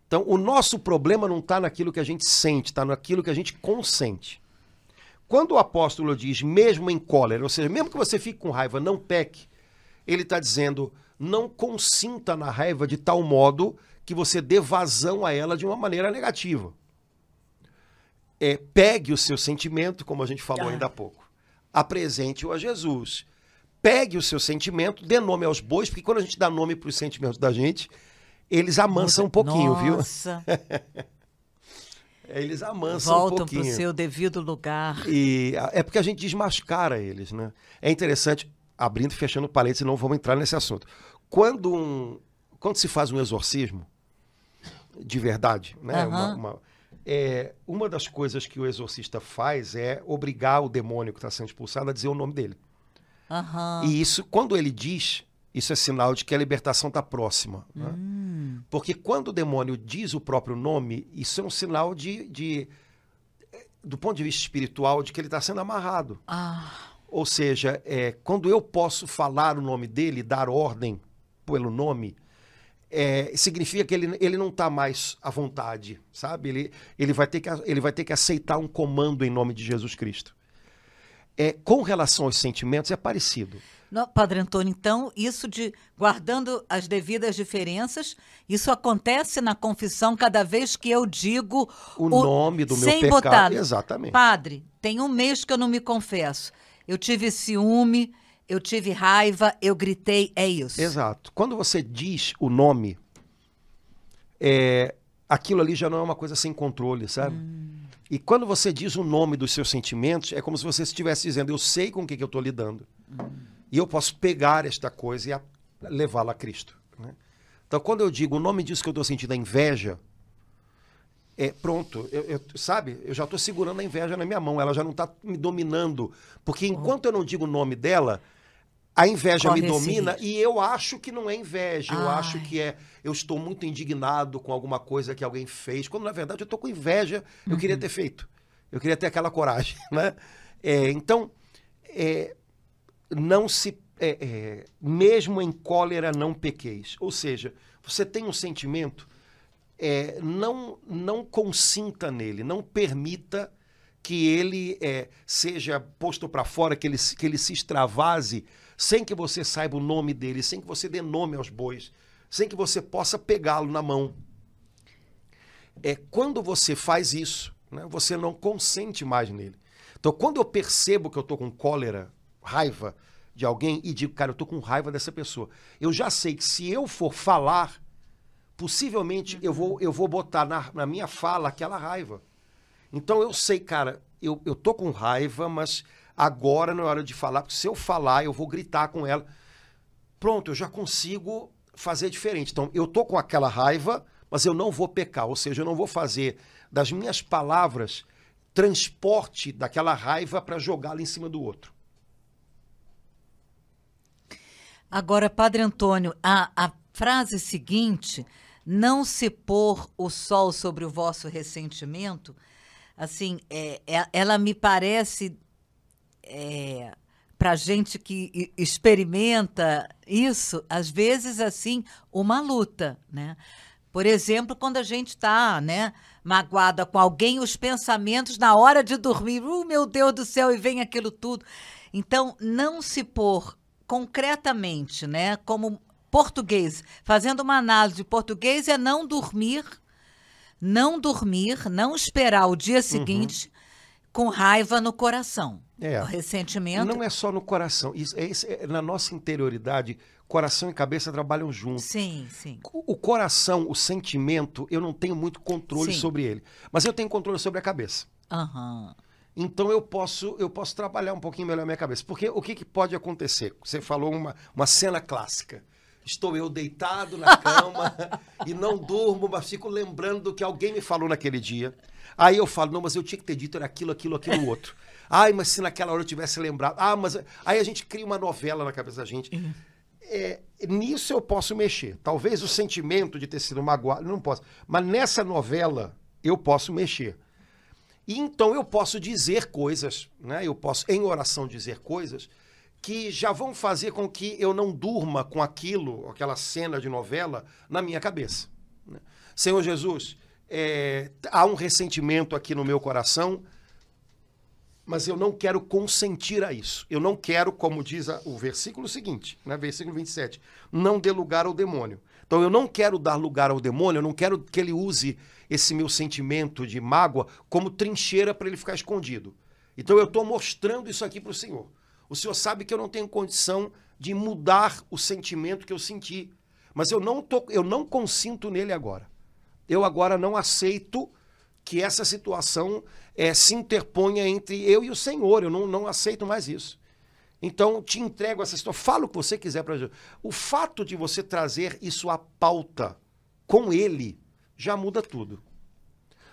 Então, o nosso problema não está naquilo que a gente sente, está naquilo que a gente consente. Quando o apóstolo diz, mesmo em cólera, ou seja, mesmo que você fique com raiva, não peque, ele está dizendo, não consinta na raiva de tal modo que você dê vazão a ela de uma maneira negativa. É, pegue o seu sentimento, como a gente falou ah. ainda há pouco, apresente-o a Jesus. Pegue o seu sentimento, dê nome aos bois, porque quando a gente dá nome para os sentimentos da gente, eles amansam um pouquinho, Nossa. viu? eles amansam Voltam um pouquinho. para o seu devido lugar. E é porque a gente desmascara eles, né? É interessante, abrindo e fechando parênteses, não vamos entrar nesse assunto. Quando, um, quando se faz um exorcismo, de verdade, né? Uhum. Uma, uma, é, uma das coisas que o exorcista faz é obrigar o demônio que está sendo expulsado a dizer o nome dele. Uhum. E isso, quando ele diz, isso é sinal de que a libertação está próxima. Né? Hum. Porque quando o demônio diz o próprio nome, isso é um sinal de, de do ponto de vista espiritual, de que ele está sendo amarrado. Ah. Ou seja, é, quando eu posso falar o nome dele, dar ordem pelo nome, é, significa que ele, ele não está mais à vontade, sabe? Ele, ele, vai ter que, ele vai ter que aceitar um comando em nome de Jesus Cristo. É, com relação aos sentimentos, é parecido. Não, Padre Antônio, então, isso de guardando as devidas diferenças, isso acontece na confissão cada vez que eu digo o, o nome do meu sem pecado. Botar, Exatamente. Padre, tem um mês que eu não me confesso. Eu tive ciúme, eu tive raiva, eu gritei, é isso. Exato. Quando você diz o nome, é, aquilo ali já não é uma coisa sem controle, sabe? Hum. E quando você diz o nome dos seus sentimentos, é como se você estivesse dizendo, eu sei com o que, que eu estou lidando. Hum. E eu posso pegar esta coisa e levá-la a Cristo. Né? Então, quando eu digo o nome disso que eu estou sentindo é inveja, é pronto, eu, eu, sabe? Eu já estou segurando a inveja na minha mão, ela já não está me dominando. Porque enquanto eu não digo o nome dela, a inveja Corre me domina risco. e eu acho que não é inveja, eu Ai. acho que é eu estou muito indignado com alguma coisa que alguém fez, quando na verdade eu estou com inveja, eu Uhum. queria ter feito, eu queria ter aquela coragem, né? É, então, é, não se, é, é, mesmo em cólera não pequeis, ou seja, você tem um sentimento, é, não não consinta nele, não permita que ele é, seja posto para fora, que ele, que ele se extravase sem que você saiba o nome dele, sem que você dê nome aos bois, sem que você possa pegá-lo na mão. É quando você faz isso, né, você não consente mais nele. Então, quando eu percebo que eu estou com cólera, raiva de alguém e digo, cara, eu estou com raiva dessa pessoa, eu já sei que se eu for falar, possivelmente eu vou, eu vou botar na, na minha fala aquela raiva. Então eu sei, cara, eu, eu tô com raiva, mas agora não é hora de falar, porque se eu falar, eu vou gritar com ela. Pronto, eu já consigo fazer diferente. Então, eu tô com aquela raiva, mas eu não vou pecar, ou seja, eu não vou fazer das minhas palavras transporte daquela raiva para jogá-la em cima do outro. Agora, Padre Antônio, a, a frase seguinte, não se pôr o sol sobre o vosso ressentimento, assim, é, é- ela me parece, é, para gente que experimenta isso, às vezes, assim, uma luta, né? Por exemplo, quando a gente está, né, magoada com alguém, os pensamentos na hora de dormir, uh, meu Deus do céu, e vem aquilo tudo. Então, não se pôr concretamente, né, como português, fazendo uma análise de português é não dormir, não dormir, não esperar o dia seguinte com raiva no coração. É. O ressentimento. Não é só no coração. Isso, é, isso é- na nossa interioridade, coração e cabeça trabalham juntos. Sim, sim. O o coração, o sentimento, eu não tenho muito controle Sim. sobre ele. Mas eu tenho controle sobre a cabeça. Então eu posso, eu posso trabalhar um pouquinho melhor a minha cabeça. Porque o que, que pode acontecer? Você falou uma, uma cena clássica. Estou eu deitado na cama e não durmo, mas fico lembrando do que alguém me falou naquele dia. Aí eu falo, não, mas eu tinha que ter dito era aquilo, aquilo, aquilo, outro. Ai, mas se naquela hora eu tivesse lembrado. Ah, mas. Aí a gente cria uma novela na cabeça da gente. É, nisso eu posso mexer. Talvez o sentimento de ter sido magoado, não posso. Mas nessa novela eu posso mexer. E então eu posso dizer coisas, né? Eu posso, em oração, dizer coisas que já vão fazer com que eu não durma com aquilo, aquela cena de novela, na minha cabeça. né? Senhor Jesus, é, há um ressentimento aqui no meu coração, mas eu não quero consentir a isso. Eu não quero, como diz a- o versículo seguinte, né, versículo 27, não dê lugar ao demônio. Então eu não quero dar lugar ao demônio, eu não quero que ele use esse meu sentimento de mágoa como trincheira para ele ficar escondido. Então eu estou mostrando isso aqui para o Senhor. O Senhor sabe que eu não tenho condição de mudar o sentimento que eu senti, mas eu não, tô, eu não consinto nele agora. Eu agora não aceito que essa situação eh, se interponha entre eu e o Senhor. Eu não, não aceito mais isso. Então, te entrego essa situação. Fala o que você quiser para Jesus. O fato de você trazer isso à pauta com ele já muda tudo.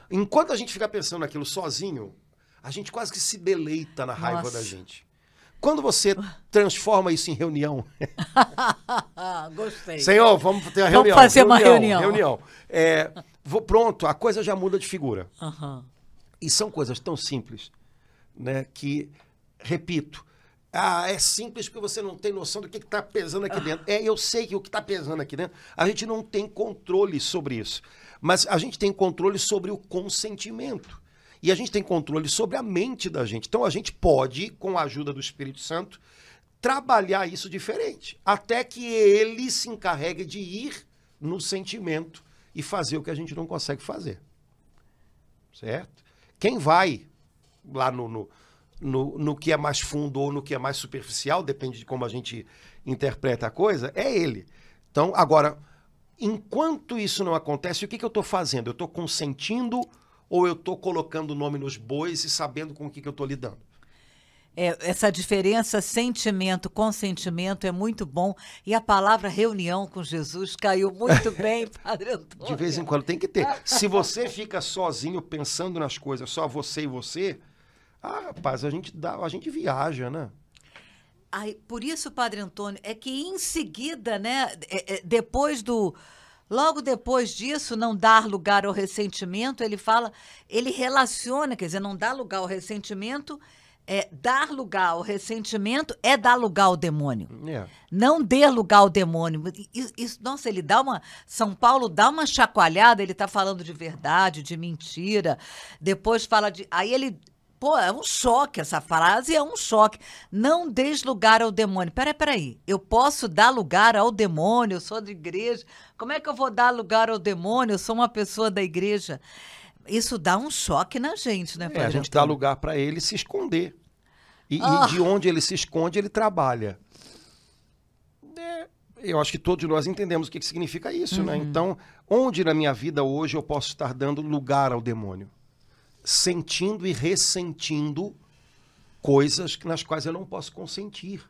Enquanto a gente fica pensando naquilo sozinho, a gente quase que se deleita na raiva Nossa. da gente. Quando você transforma isso em reunião, Gostei. Senhor, vamos ter uma Vamos reunião. fazer uma reunião. Reunião. É, vou- pronto, a coisa já muda de figura. Aham. E são coisas tão simples, né? Que, repito, ah, é simples porque você não tem noção do que está pesando aqui dentro. É, eu sei que o que está pesando aqui dentro, a gente não tem controle sobre isso. Mas a gente tem controle sobre o consentimento. E a gente tem controle sobre a mente da gente. Então a gente pode, com a ajuda do Espírito Santo, trabalhar isso diferente. Até que ele se encarregue de ir no sentimento e fazer o que a gente não consegue fazer certo? Quem vai lá no, no, no, no que é mais fundo ou no que é mais superficial, depende de como a gente interpreta a coisa, é ele. Então, agora, enquanto isso não acontece, o que, que eu estou fazendo? Eu estou consentindo ou eu estou colocando o nome nos bois e sabendo com o que, que eu estou lidando? É, essa diferença sentimento consentimento é muito bom e a palavra reunião com Jesus caiu muito bem, Padre Antônio. De vez em quando tem que ter. Se você fica sozinho pensando nas coisas, só você e você, ah, rapaz, a gente dá, a gente viaja, né? Ai, por isso, Padre Antônio, é que em seguida, né, é- é, depois do. Logo depois disso, não dar lugar ao ressentimento, ele fala, ele relaciona, quer dizer, não dá lugar ao ressentimento, é dar lugar ao ressentimento é dar lugar ao demônio. É. Não dê lugar ao demônio. Isso, isso- nossa, ele dá uma. São Paulo dá uma chacoalhada, ele está falando de verdade, de mentira. Depois fala de. Aí ele. Pô, é um choque essa frase, é um choque. Não des lugar ao demônio. Peraí, peraí. Eu posso dar lugar ao demônio, eu sou da igreja. Como é que eu vou dar lugar ao demônio? Eu sou uma pessoa da igreja. Isso dá um choque na gente, né, É, a Padre gente dá lugar para ele se esconder. E, e Ah. de onde ele se esconde, ele trabalha. É, eu acho que todos nós entendemos o que, que significa isso, né? Então, onde na minha vida hoje eu posso estar dando lugar ao demônio? Sentindo e ressentindo coisas nas quais eu não posso consentir.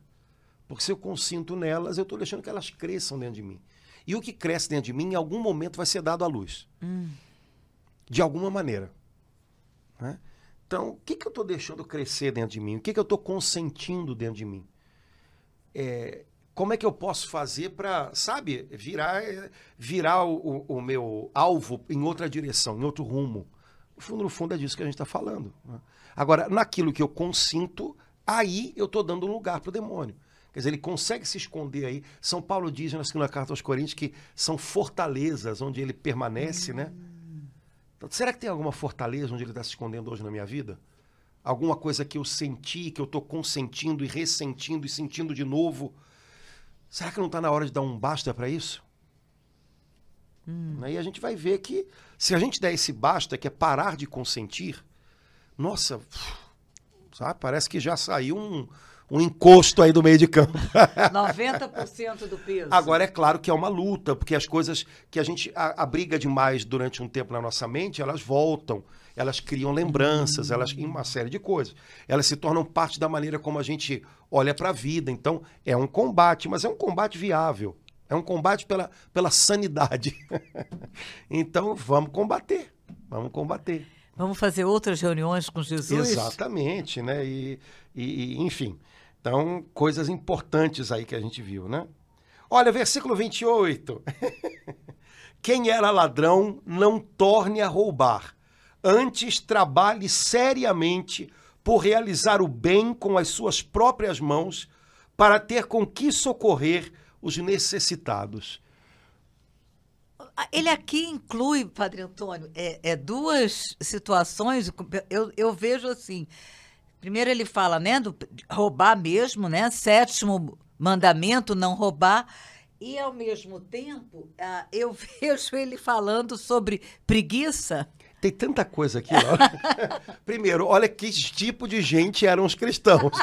Porque se eu consinto nelas, eu estou deixando que elas cresçam dentro de mim. E o que cresce dentro de mim, em algum momento, vai ser dado à luz. De alguma maneira. né? Então, o que, que eu estou deixando crescer dentro de mim? O que, que eu estou consentindo dentro de mim? É, como é que eu posso fazer para, sabe, virar, eh, virar o, o- o meu alvo em outra direção, em outro rumo? No fundo, no fundo, é disso que a gente está falando. né? Agora, naquilo que eu consinto, aí eu estou dando um lugar para o demônio. Quer dizer, ele consegue se esconder aí. São Paulo diz na segunda carta aos Coríntios que são fortalezas onde ele permanece, né? Então, será que tem alguma fortaleza onde ele está se escondendo hoje na minha vida? Alguma coisa que eu senti, que eu estou consentindo e ressentindo e sentindo de novo? Será que não está na hora de dar um basta para isso? Aí a gente vai ver que se a gente der esse basta, que é parar de consentir, nossa, sabe, parece que já saiu um, um encosto aí do meio de campo. 90% do peso. Agora, é claro que é uma luta, porque as coisas que a gente abriga demais durante um tempo na nossa mente, elas voltam, elas criam lembranças, elas uma série de coisas. Elas se tornam parte da maneira como a gente olha para a vida. Então, é um combate, mas é um combate viável. É um combate pela, pela sanidade. então, vamos combater. Vamos combater. Vamos fazer outras reuniões com Jesus? Exatamente, né? E, e- e, enfim. Então, coisas importantes aí que a gente viu, né? Olha, versículo 28. Quem era ladrão, não torne a roubar. Antes, trabalhe seriamente por realizar o bem com as suas próprias mãos, para ter com que socorrer os necessitados. Ele aqui inclui, Padre Antônio, é, é duas situações. Eu, eu vejo assim. Primeiro ele fala, né, do roubar mesmo, né? Sétimo mandamento, não roubar. E ao mesmo tempo, uh, eu vejo ele falando sobre preguiça. Tem tanta coisa aqui, ó. Primeiro, olha que tipo de gente eram os cristãos.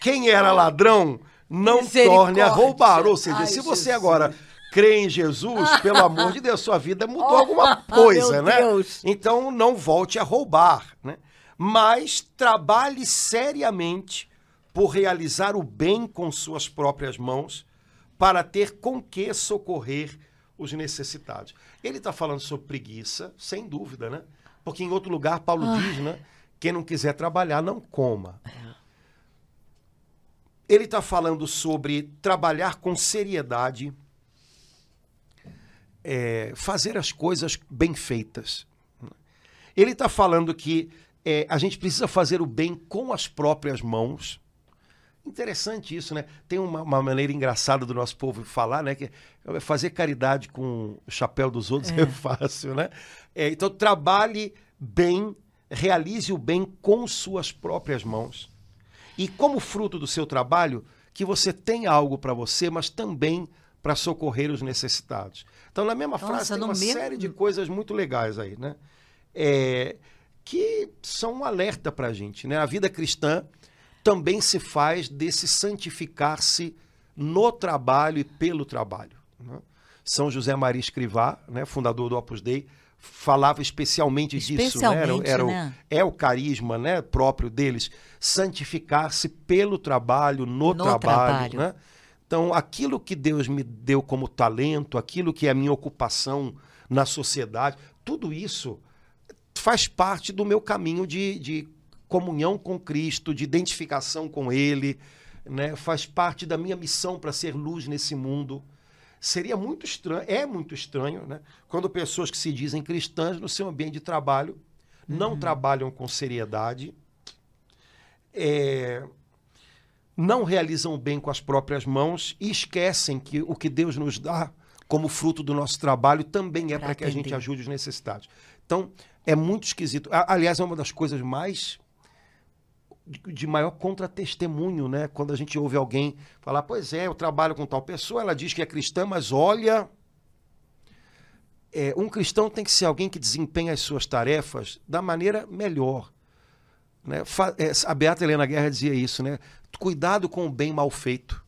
Quem era ladrão, não torne a roubar. Ou seja, Ai, se você Jesus. agora crê em Jesus, pelo amor de Deus, sua vida mudou oh, alguma coisa, né? Deus. Então não volte a roubar, né? Mas trabalhe seriamente por realizar o bem com suas próprias mãos, para ter com que socorrer os necessitados. Ele está falando sobre preguiça, sem dúvida, né? Porque em outro lugar Paulo Ai. diz, né? Quem não quiser trabalhar, não coma. Ele está falando sobre trabalhar com seriedade, é, fazer as coisas bem feitas. Ele está falando que é, a gente precisa fazer o bem com as próprias mãos Interessante isso, né? Tem uma, uma, maneira engraçada do nosso povo falar, né? Que fazer caridade com o chapéu dos outros é, é fácil, né? É, então, trabalhe bem, realize o bem com suas próprias mãos. E como fruto do seu trabalho, que você tenha algo para você, mas também para socorrer os necessitados. Então, na mesma Nossa, frase, tem uma mesmo... série de coisas muito legais aí, né? É, que são um alerta para a gente, né? A vida cristã também se faz desse santificar-se no trabalho e pelo trabalho. Né? São José Maria Escrivá, né, fundador do Opus Dei, falava especialmente, especialmente disso, né? Era, era né? O, é o carisma né, próprio deles, santificar-se pelo trabalho, no, no trabalho. trabalho. Né? Então, aquilo que Deus me deu como talento, aquilo que é a minha ocupação na sociedade, tudo isso faz parte do meu caminho de, de comunhão com Cristo, de identificação com Ele, né? faz parte da minha missão para ser luz nesse mundo. Seria muito estranho, é muito estranho, né? quando pessoas que se dizem cristãs no seu ambiente de trabalho não uhum. trabalham com seriedade, é, não realizam o bem com as próprias mãos e esquecem que o que Deus nos dá como fruto do nosso trabalho também é para que a gente ajude os necessitados. Então, é muito esquisito. Aliás, é uma das coisas mais de, maior contra-testemunho, né? Quando a gente ouve alguém falar, pois é, eu trabalho com tal pessoa, ela diz que é cristã, mas olha. É, um cristão tem que ser alguém que desempenha as suas tarefas da maneira melhor. Né? É, a Beata Helena Guerra dizia isso, né? Cuidado com o bem mal feito.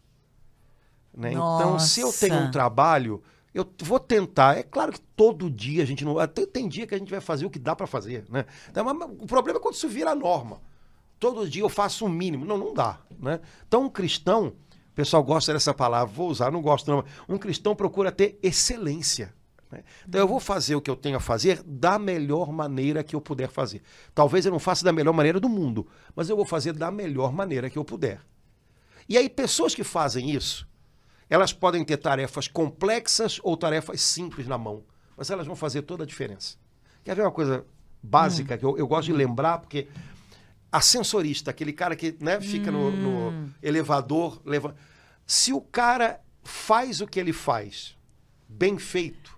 Né? Então, se eu tenho um trabalho, eu vou tentar. É claro que todo dia a gente não. Tem, tem dia que a gente vai fazer o que dá para fazer. Né? Então, o problema é quando isso vira norma todo dia eu faço o um mínimo. Não, não dá. Né? Então, um cristão, o pessoal gosta dessa palavra, vou usar, não gosto não. Um cristão procura ter excelência. Né? Então, eu vou fazer o que eu tenho a fazer da melhor maneira que eu puder fazer. Talvez eu não faça da melhor maneira do mundo, mas eu vou fazer da melhor maneira que eu puder. E aí, pessoas que fazem isso, elas podem ter tarefas complexas ou tarefas simples na mão, mas elas vão fazer toda a diferença. Quer ver uma coisa básica hum. que eu, eu gosto de lembrar, porque ascensorista, aquele cara que né, fica hum. no, no, hum. elevador. Leva... Se o cara faz o que ele faz bem feito,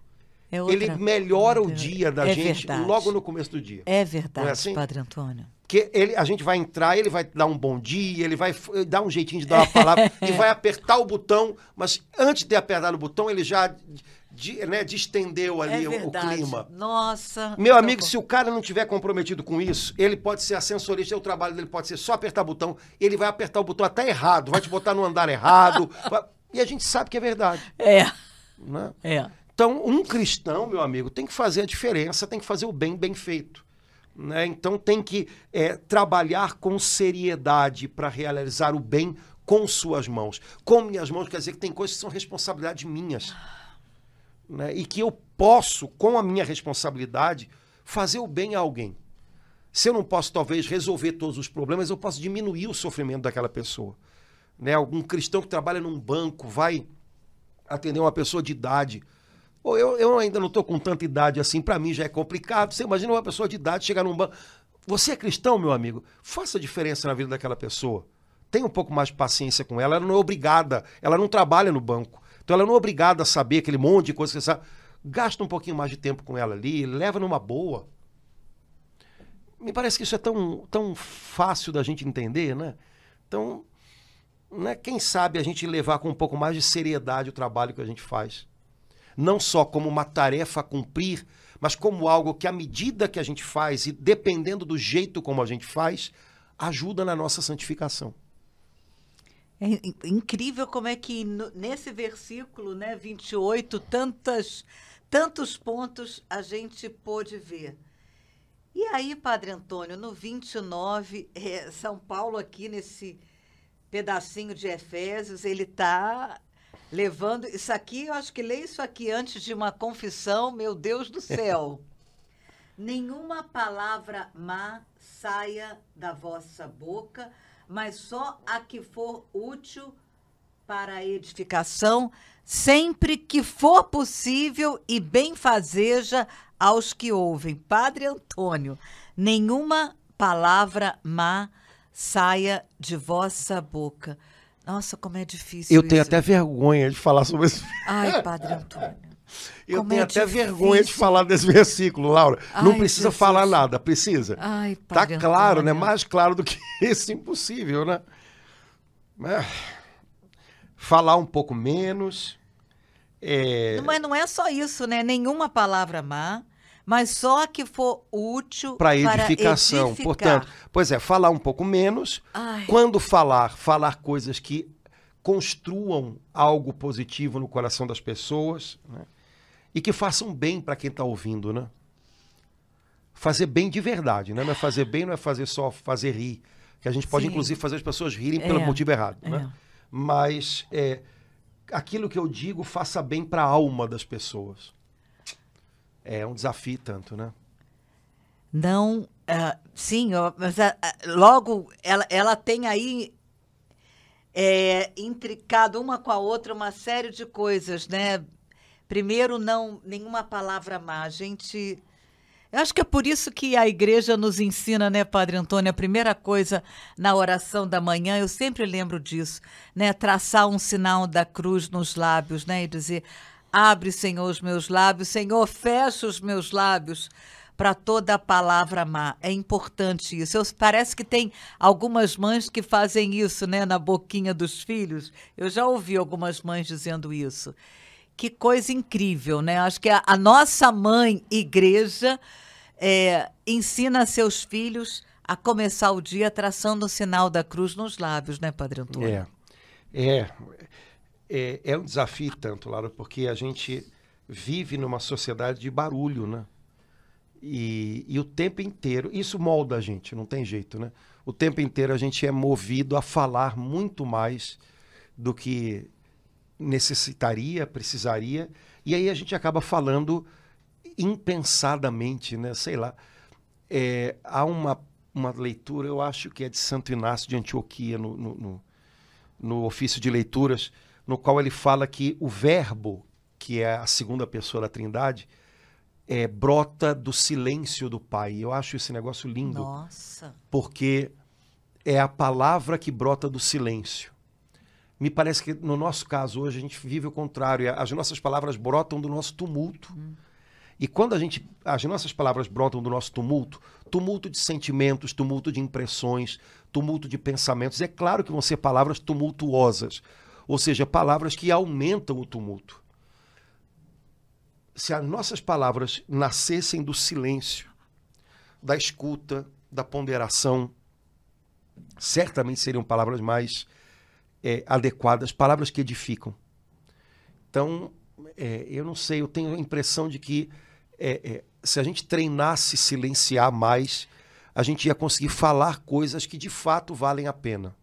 é outra... ele melhora o dia da é gente verdade. logo no começo do dia. É verdade, é assim? Padre Antônio. Que ele, a gente vai entrar, ele vai dar um bom dia, ele vai dar um jeitinho de dar uma palavra e vai apertar o botão, mas antes de apertar o botão, ele já de, né, distendeu ali é o, clima. Nossa. Meu amigo, se o cara não tiver comprometido com isso, ele pode ser ascensorista, o trabalho dele pode ser só apertar botão, ele vai apertar o botão até errado, vai te botar no andar errado. Vai... E a gente sabe que é verdade. É. Né? É. Então, um cristão, meu amigo, tem que fazer a diferença, tem que fazer o bem bem feito. Né? Então, tem que é, trabalhar com seriedade para realizar o bem com suas mãos. Com minhas mãos, quer dizer que tem coisas que são responsabilidade minhas né, e que eu posso, com a minha responsabilidade, fazer o bem a alguém. Se eu não posso, talvez, resolver todos os problemas, eu posso diminuir o sofrimento daquela pessoa. Né? Algum cristão que trabalha num banco vai atender uma pessoa de idade. Ou eu, eu ainda não estou com tanta idade assim, para mim já é complicado. Você imagina uma pessoa de idade chegar num banco. Você é cristão, meu amigo? Faça diferença na vida daquela pessoa. Tenha um pouco mais de paciência com ela. Ela não é obrigada, ela não trabalha no banco. Então ela não é obrigada a saber aquele monte de coisa que você sabe. Gasta um pouquinho mais de tempo com ela ali, leva numa boa. Me parece que isso é tão, tão fácil da gente entender, né? Então, né, quem sabe a gente levar com um pouco mais de seriedade o trabalho que a gente faz. Não só como uma tarefa a cumprir, mas como algo que, à medida que a gente faz e dependendo do jeito como a gente faz, ajuda na nossa santificação. É incrível como é que nesse versículo, né, 28, tantas, tantos pontos a gente pôde ver. E aí, Padre Antônio, no 29, é, São Paulo aqui nesse pedacinho de Efésios, ele está levando. Isso aqui, eu acho que leio isso aqui antes de uma confissão, meu Deus do céu. Nenhuma palavra má saia da vossa boca, mas só a que for útil para a edificação, sempre que for possível e benfazeja aos que ouvem. Padre Antônio, nenhuma palavra má saia de vossa boca. Nossa, como é difícil. Eu tenho até vergonha de falar sobre isso. Ai, Padre Antônio. Eu como tenho é até difícil. vergonha de falar desse versículo, Laura. Ai, Não precisa Jesus. falar nada, precisa. Ai, tá claro, né? Mais claro do que isso, impossível, né? É. Falar um pouco menos. É... Mas não é só isso, né? Nenhuma palavra má mas só que for útil para edificação. Edificar. Portanto, pois é, falar um pouco menos. Ai. Quando falar, falar coisas que construam algo positivo no coração das pessoas né? E que façam bem para quem está ouvindo, né? Fazer bem de verdade, né? Não é fazer bem, não é fazer só fazer rir. Que a gente pode, Sim. inclusive, fazer as pessoas rirem é. pelo motivo errado, né? é. né? Mas é, aquilo que eu digo faça bem para a alma das pessoas. É um desafio tanto, né? Não, uh, sim, mas uh, logo ela, ela tem aí é, intricado uma com a outra uma série de coisas, né? Primeiro, não nenhuma palavra má. A gente. Eu acho que é por isso que a igreja nos ensina, né, Padre Antônio? A primeira coisa na oração da manhã, eu sempre lembro disso, né? Traçar um sinal da cruz nos lábios, né? E dizer: Abre, Senhor, os meus lábios. Senhor, fecha os meus lábios para toda palavra má. É importante isso. Eu, parece que tem algumas mães que fazem isso, né, na boquinha dos filhos. Eu já ouvi algumas mães dizendo isso. Que coisa incrível, né? Acho que a, a nossa mãe igreja é, ensina seus filhos a começar o dia traçando o sinal da cruz nos lábios, né, Padre Antônio? É. É, é, é um desafio tanto, Laura, porque a gente vive numa sociedade de barulho, né? E, e, o tempo inteiro, isso molda a gente, não tem jeito, né? O tempo inteiro a gente é movido a falar muito mais do que necessitaria, precisaria, e aí a gente acaba falando impensadamente, né? Sei lá. É, há uma, uma leitura, eu acho que é de Santo Inácio de Antioquia, no, no, no, no ofício de leituras, no qual ele fala que o Verbo, que é a segunda pessoa da Trindade, é, brota do silêncio do Pai. Eu acho esse negócio lindo. Nossa. Porque é a palavra que brota do silêncio. Me parece que no nosso caso hoje a gente vive o contrário. As nossas palavras brotam do nosso tumulto. Hum. E quando a gente, as nossas palavras brotam do nosso tumulto, tumulto de sentimentos, tumulto de impressões, tumulto de pensamentos, é claro que vão ser palavras tumultuosas ou seja, palavras que aumentam o tumulto. Se as nossas palavras nascessem do silêncio, da escuta, da ponderação, certamente seriam palavras mais é, adequadas, palavras que edificam. Então, é, eu não sei, eu tenho a impressão de que é, é se a gente treinasse silenciar mais, a gente ia conseguir falar coisas que de fato valem a pena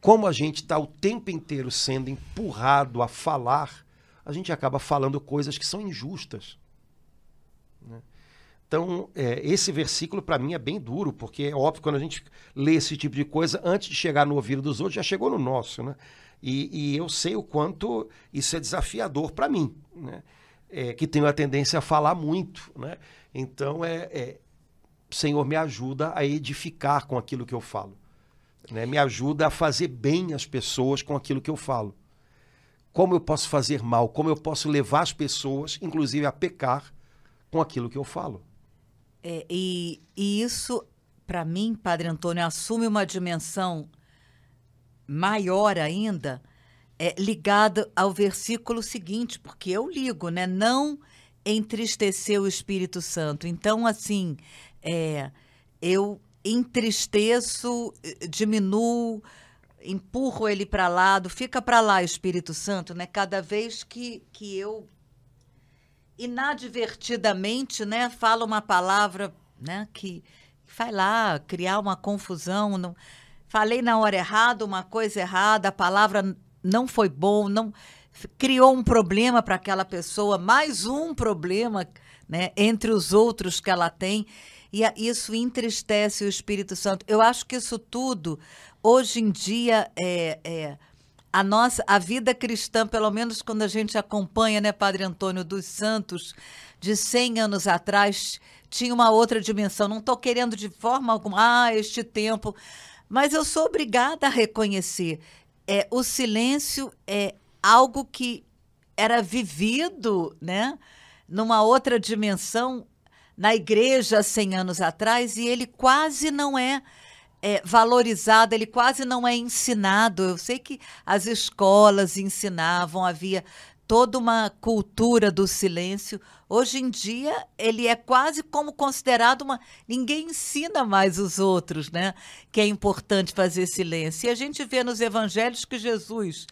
como a gente está o tempo inteiro sendo empurrado a falar, a gente acaba falando coisas que são injustas. Então, é, esse versículo para mim é bem duro, porque é óbvio quando a gente lê esse tipo de coisa, antes de chegar no ouvido dos outros, já chegou no nosso. Né? E, e eu sei o quanto isso é desafiador para mim, né? é, que tenho a tendência a falar muito. Né? Então, é, é, Senhor, me ajuda a edificar com aquilo que eu falo né? me ajuda a fazer bem as pessoas com aquilo que eu falo. Como eu posso fazer mal, como eu posso levar as pessoas, inclusive, a pecar com aquilo que eu falo. É, e, e isso, para mim, Padre Antônio, assume uma dimensão maior ainda, é, ligada ao versículo seguinte, porque eu ligo, né? Não entristecer o Espírito Santo. Então, assim, é, eu entristeço, diminuo, empurro ele para lado, fica para lá, Espírito Santo, né? Cada vez que, que eu inadvertidamente, né, falo uma palavra, né, que vai lá criar uma confusão, não, falei na hora errada, uma coisa errada, a palavra não foi bom, não criou um problema para aquela pessoa, mais um problema, né, entre os outros que ela tem e isso entristece o Espírito Santo. Eu acho que isso tudo, hoje em dia, é, é, a nossa a vida cristã, pelo menos quando a gente acompanha, né, Padre Antônio dos Santos, de 100 anos atrás, tinha uma outra dimensão. Não estou querendo de forma alguma, ah, este tempo, mas eu sou obrigada a reconhecer. É, o silêncio é algo que era vivido, né, numa outra dimensão na igreja 100 anos atrás e ele quase não é, é, valorizado, ele quase não é ensinado. Eu sei que as escolas ensinavam, havia toda uma cultura do silêncio. Hoje em dia, ele é quase como considerado uma. Ninguém ensina mais os outros, né? Que é importante fazer silêncio. E a gente vê nos evangelhos que Jesus,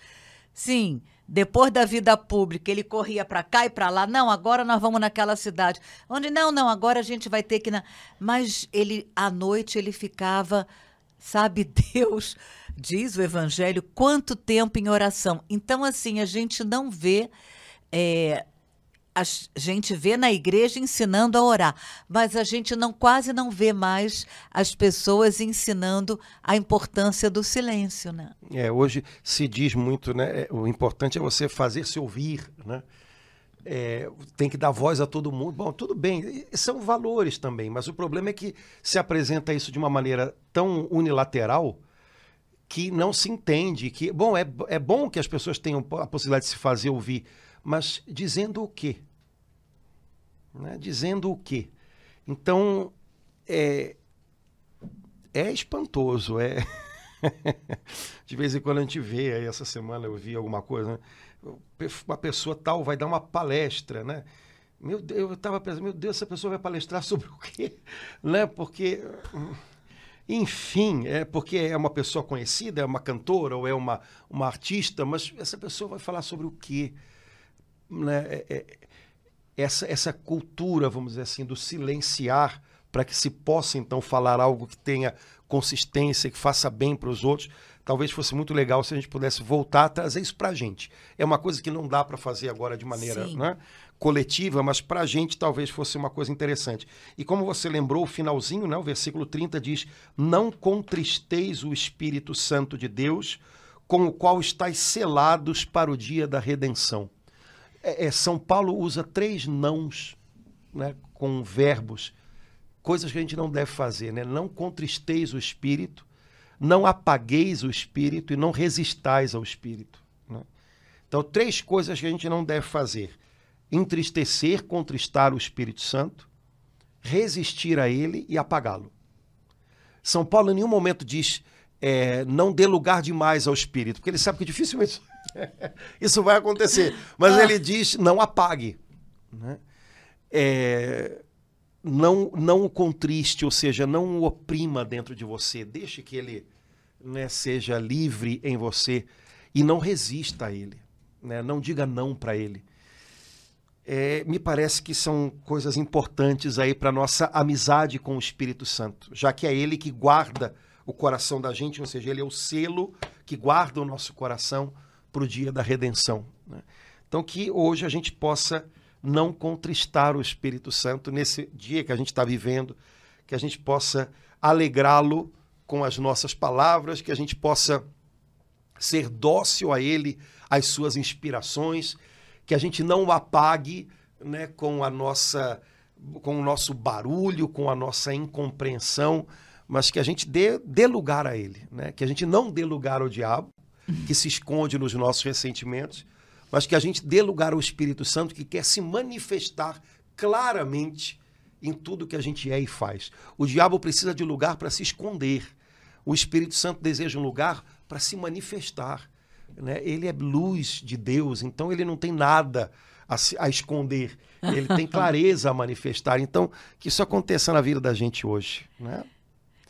sim, depois da vida pública, ele corria para cá e para lá. Não, agora nós vamos naquela cidade. Onde não, não, agora a gente vai ter que na... Mas ele à noite ele ficava, sabe Deus, diz o evangelho, quanto tempo em oração. Então assim, a gente não vê é, a gente vê na igreja ensinando a orar, mas a gente não quase não vê mais as pessoas ensinando a importância do silêncio, né? É, hoje se diz muito, né? É, o importante é você fazer se ouvir, né? É, tem que dar voz a todo mundo. Bom, tudo bem, são valores também, mas o problema é que se apresenta isso de uma maneira tão unilateral que não se entende que, bom, é, é bom que as pessoas tenham a possibilidade de se fazer ouvir, mas dizendo o quê? Né? Dizendo o quê? Então, é, é espantoso, é... De vez em quando a gente vê, aí essa semana eu vi alguma coisa, né? uma pessoa tal vai dar uma palestra, né? Meu Deus, eu estava pensando, meu Deus, essa pessoa vai palestrar sobre o quê? Né? Porque, enfim, é porque é uma pessoa conhecida, é uma cantora ou é uma, uma artista, mas essa pessoa vai falar sobre o quê? né, é, é, essa, essa cultura, vamos dizer assim, do silenciar para que se possa então falar algo que tenha consistência, que faça bem para os outros. Talvez fosse muito legal se a gente pudesse voltar a trazer isso para a gente. É uma coisa que não dá para fazer agora de maneira né, coletiva, mas para a gente talvez fosse uma coisa interessante. E como você lembrou, o finalzinho, né, o versículo 30 diz: Não contristeis o Espírito Santo de Deus, com o qual estáis selados para o dia da redenção. É, é, São Paulo usa três nãos né, com verbos, coisas que a gente não deve fazer. Né? Não contristeis o espírito, não apagueis o espírito e não resistais ao espírito. Né? Então, três coisas que a gente não deve fazer: entristecer, contristar o Espírito Santo, resistir a ele e apagá-lo. São Paulo em nenhum momento diz é, não dê lugar demais ao espírito, porque ele sabe que dificilmente Isso vai acontecer. Mas ah. ele diz: não apague. Né? É, não, não o contriste, ou seja, não o oprima dentro de você. Deixe que ele né, seja livre em você e não resista a ele. Né? Não diga não para ele. É, me parece que são coisas importantes aí para nossa amizade com o Espírito Santo, já que é ele que guarda o coração da gente, ou seja, ele é o selo que guarda o nosso coração para o dia da redenção. Né? Então, que hoje a gente possa não contristar o Espírito Santo nesse dia que a gente está vivendo, que a gente possa alegrá-lo com as nossas palavras, que a gente possa ser dócil a ele, às suas inspirações, que a gente não o apague né, com a nossa com o nosso barulho, com a nossa incompreensão, mas que a gente dê, dê lugar a ele, né? que a gente não dê lugar ao diabo, que se esconde nos nossos ressentimentos, mas que a gente dê lugar ao Espírito Santo que quer se manifestar claramente em tudo que a gente é e faz. O diabo precisa de lugar para se esconder. O Espírito Santo deseja um lugar para se manifestar. Né? Ele é luz de Deus, então ele não tem nada a, a esconder. Ele tem clareza a manifestar. Então, que isso aconteça na vida da gente hoje. Né?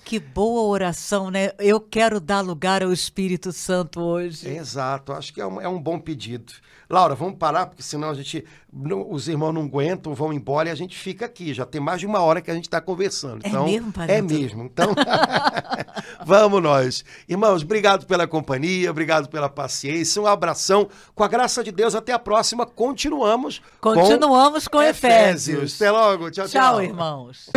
Que boa oração, né? Eu quero dar lugar ao Espírito Santo hoje. Exato, acho que é um, é um bom pedido. Laura, vamos parar, porque senão a gente. Não, os irmãos não aguentam, vão embora e a gente fica aqui. Já tem mais de uma hora que a gente está conversando. É então, mesmo, É mesmo. Então, vamos nós. Irmãos, obrigado pela companhia, obrigado pela paciência. Um abração. Com a graça de Deus, até a próxima. Continuamos. Continuamos com, com Efésios. Efésios. Até logo. Tchau, tchau. Tchau, irmãos.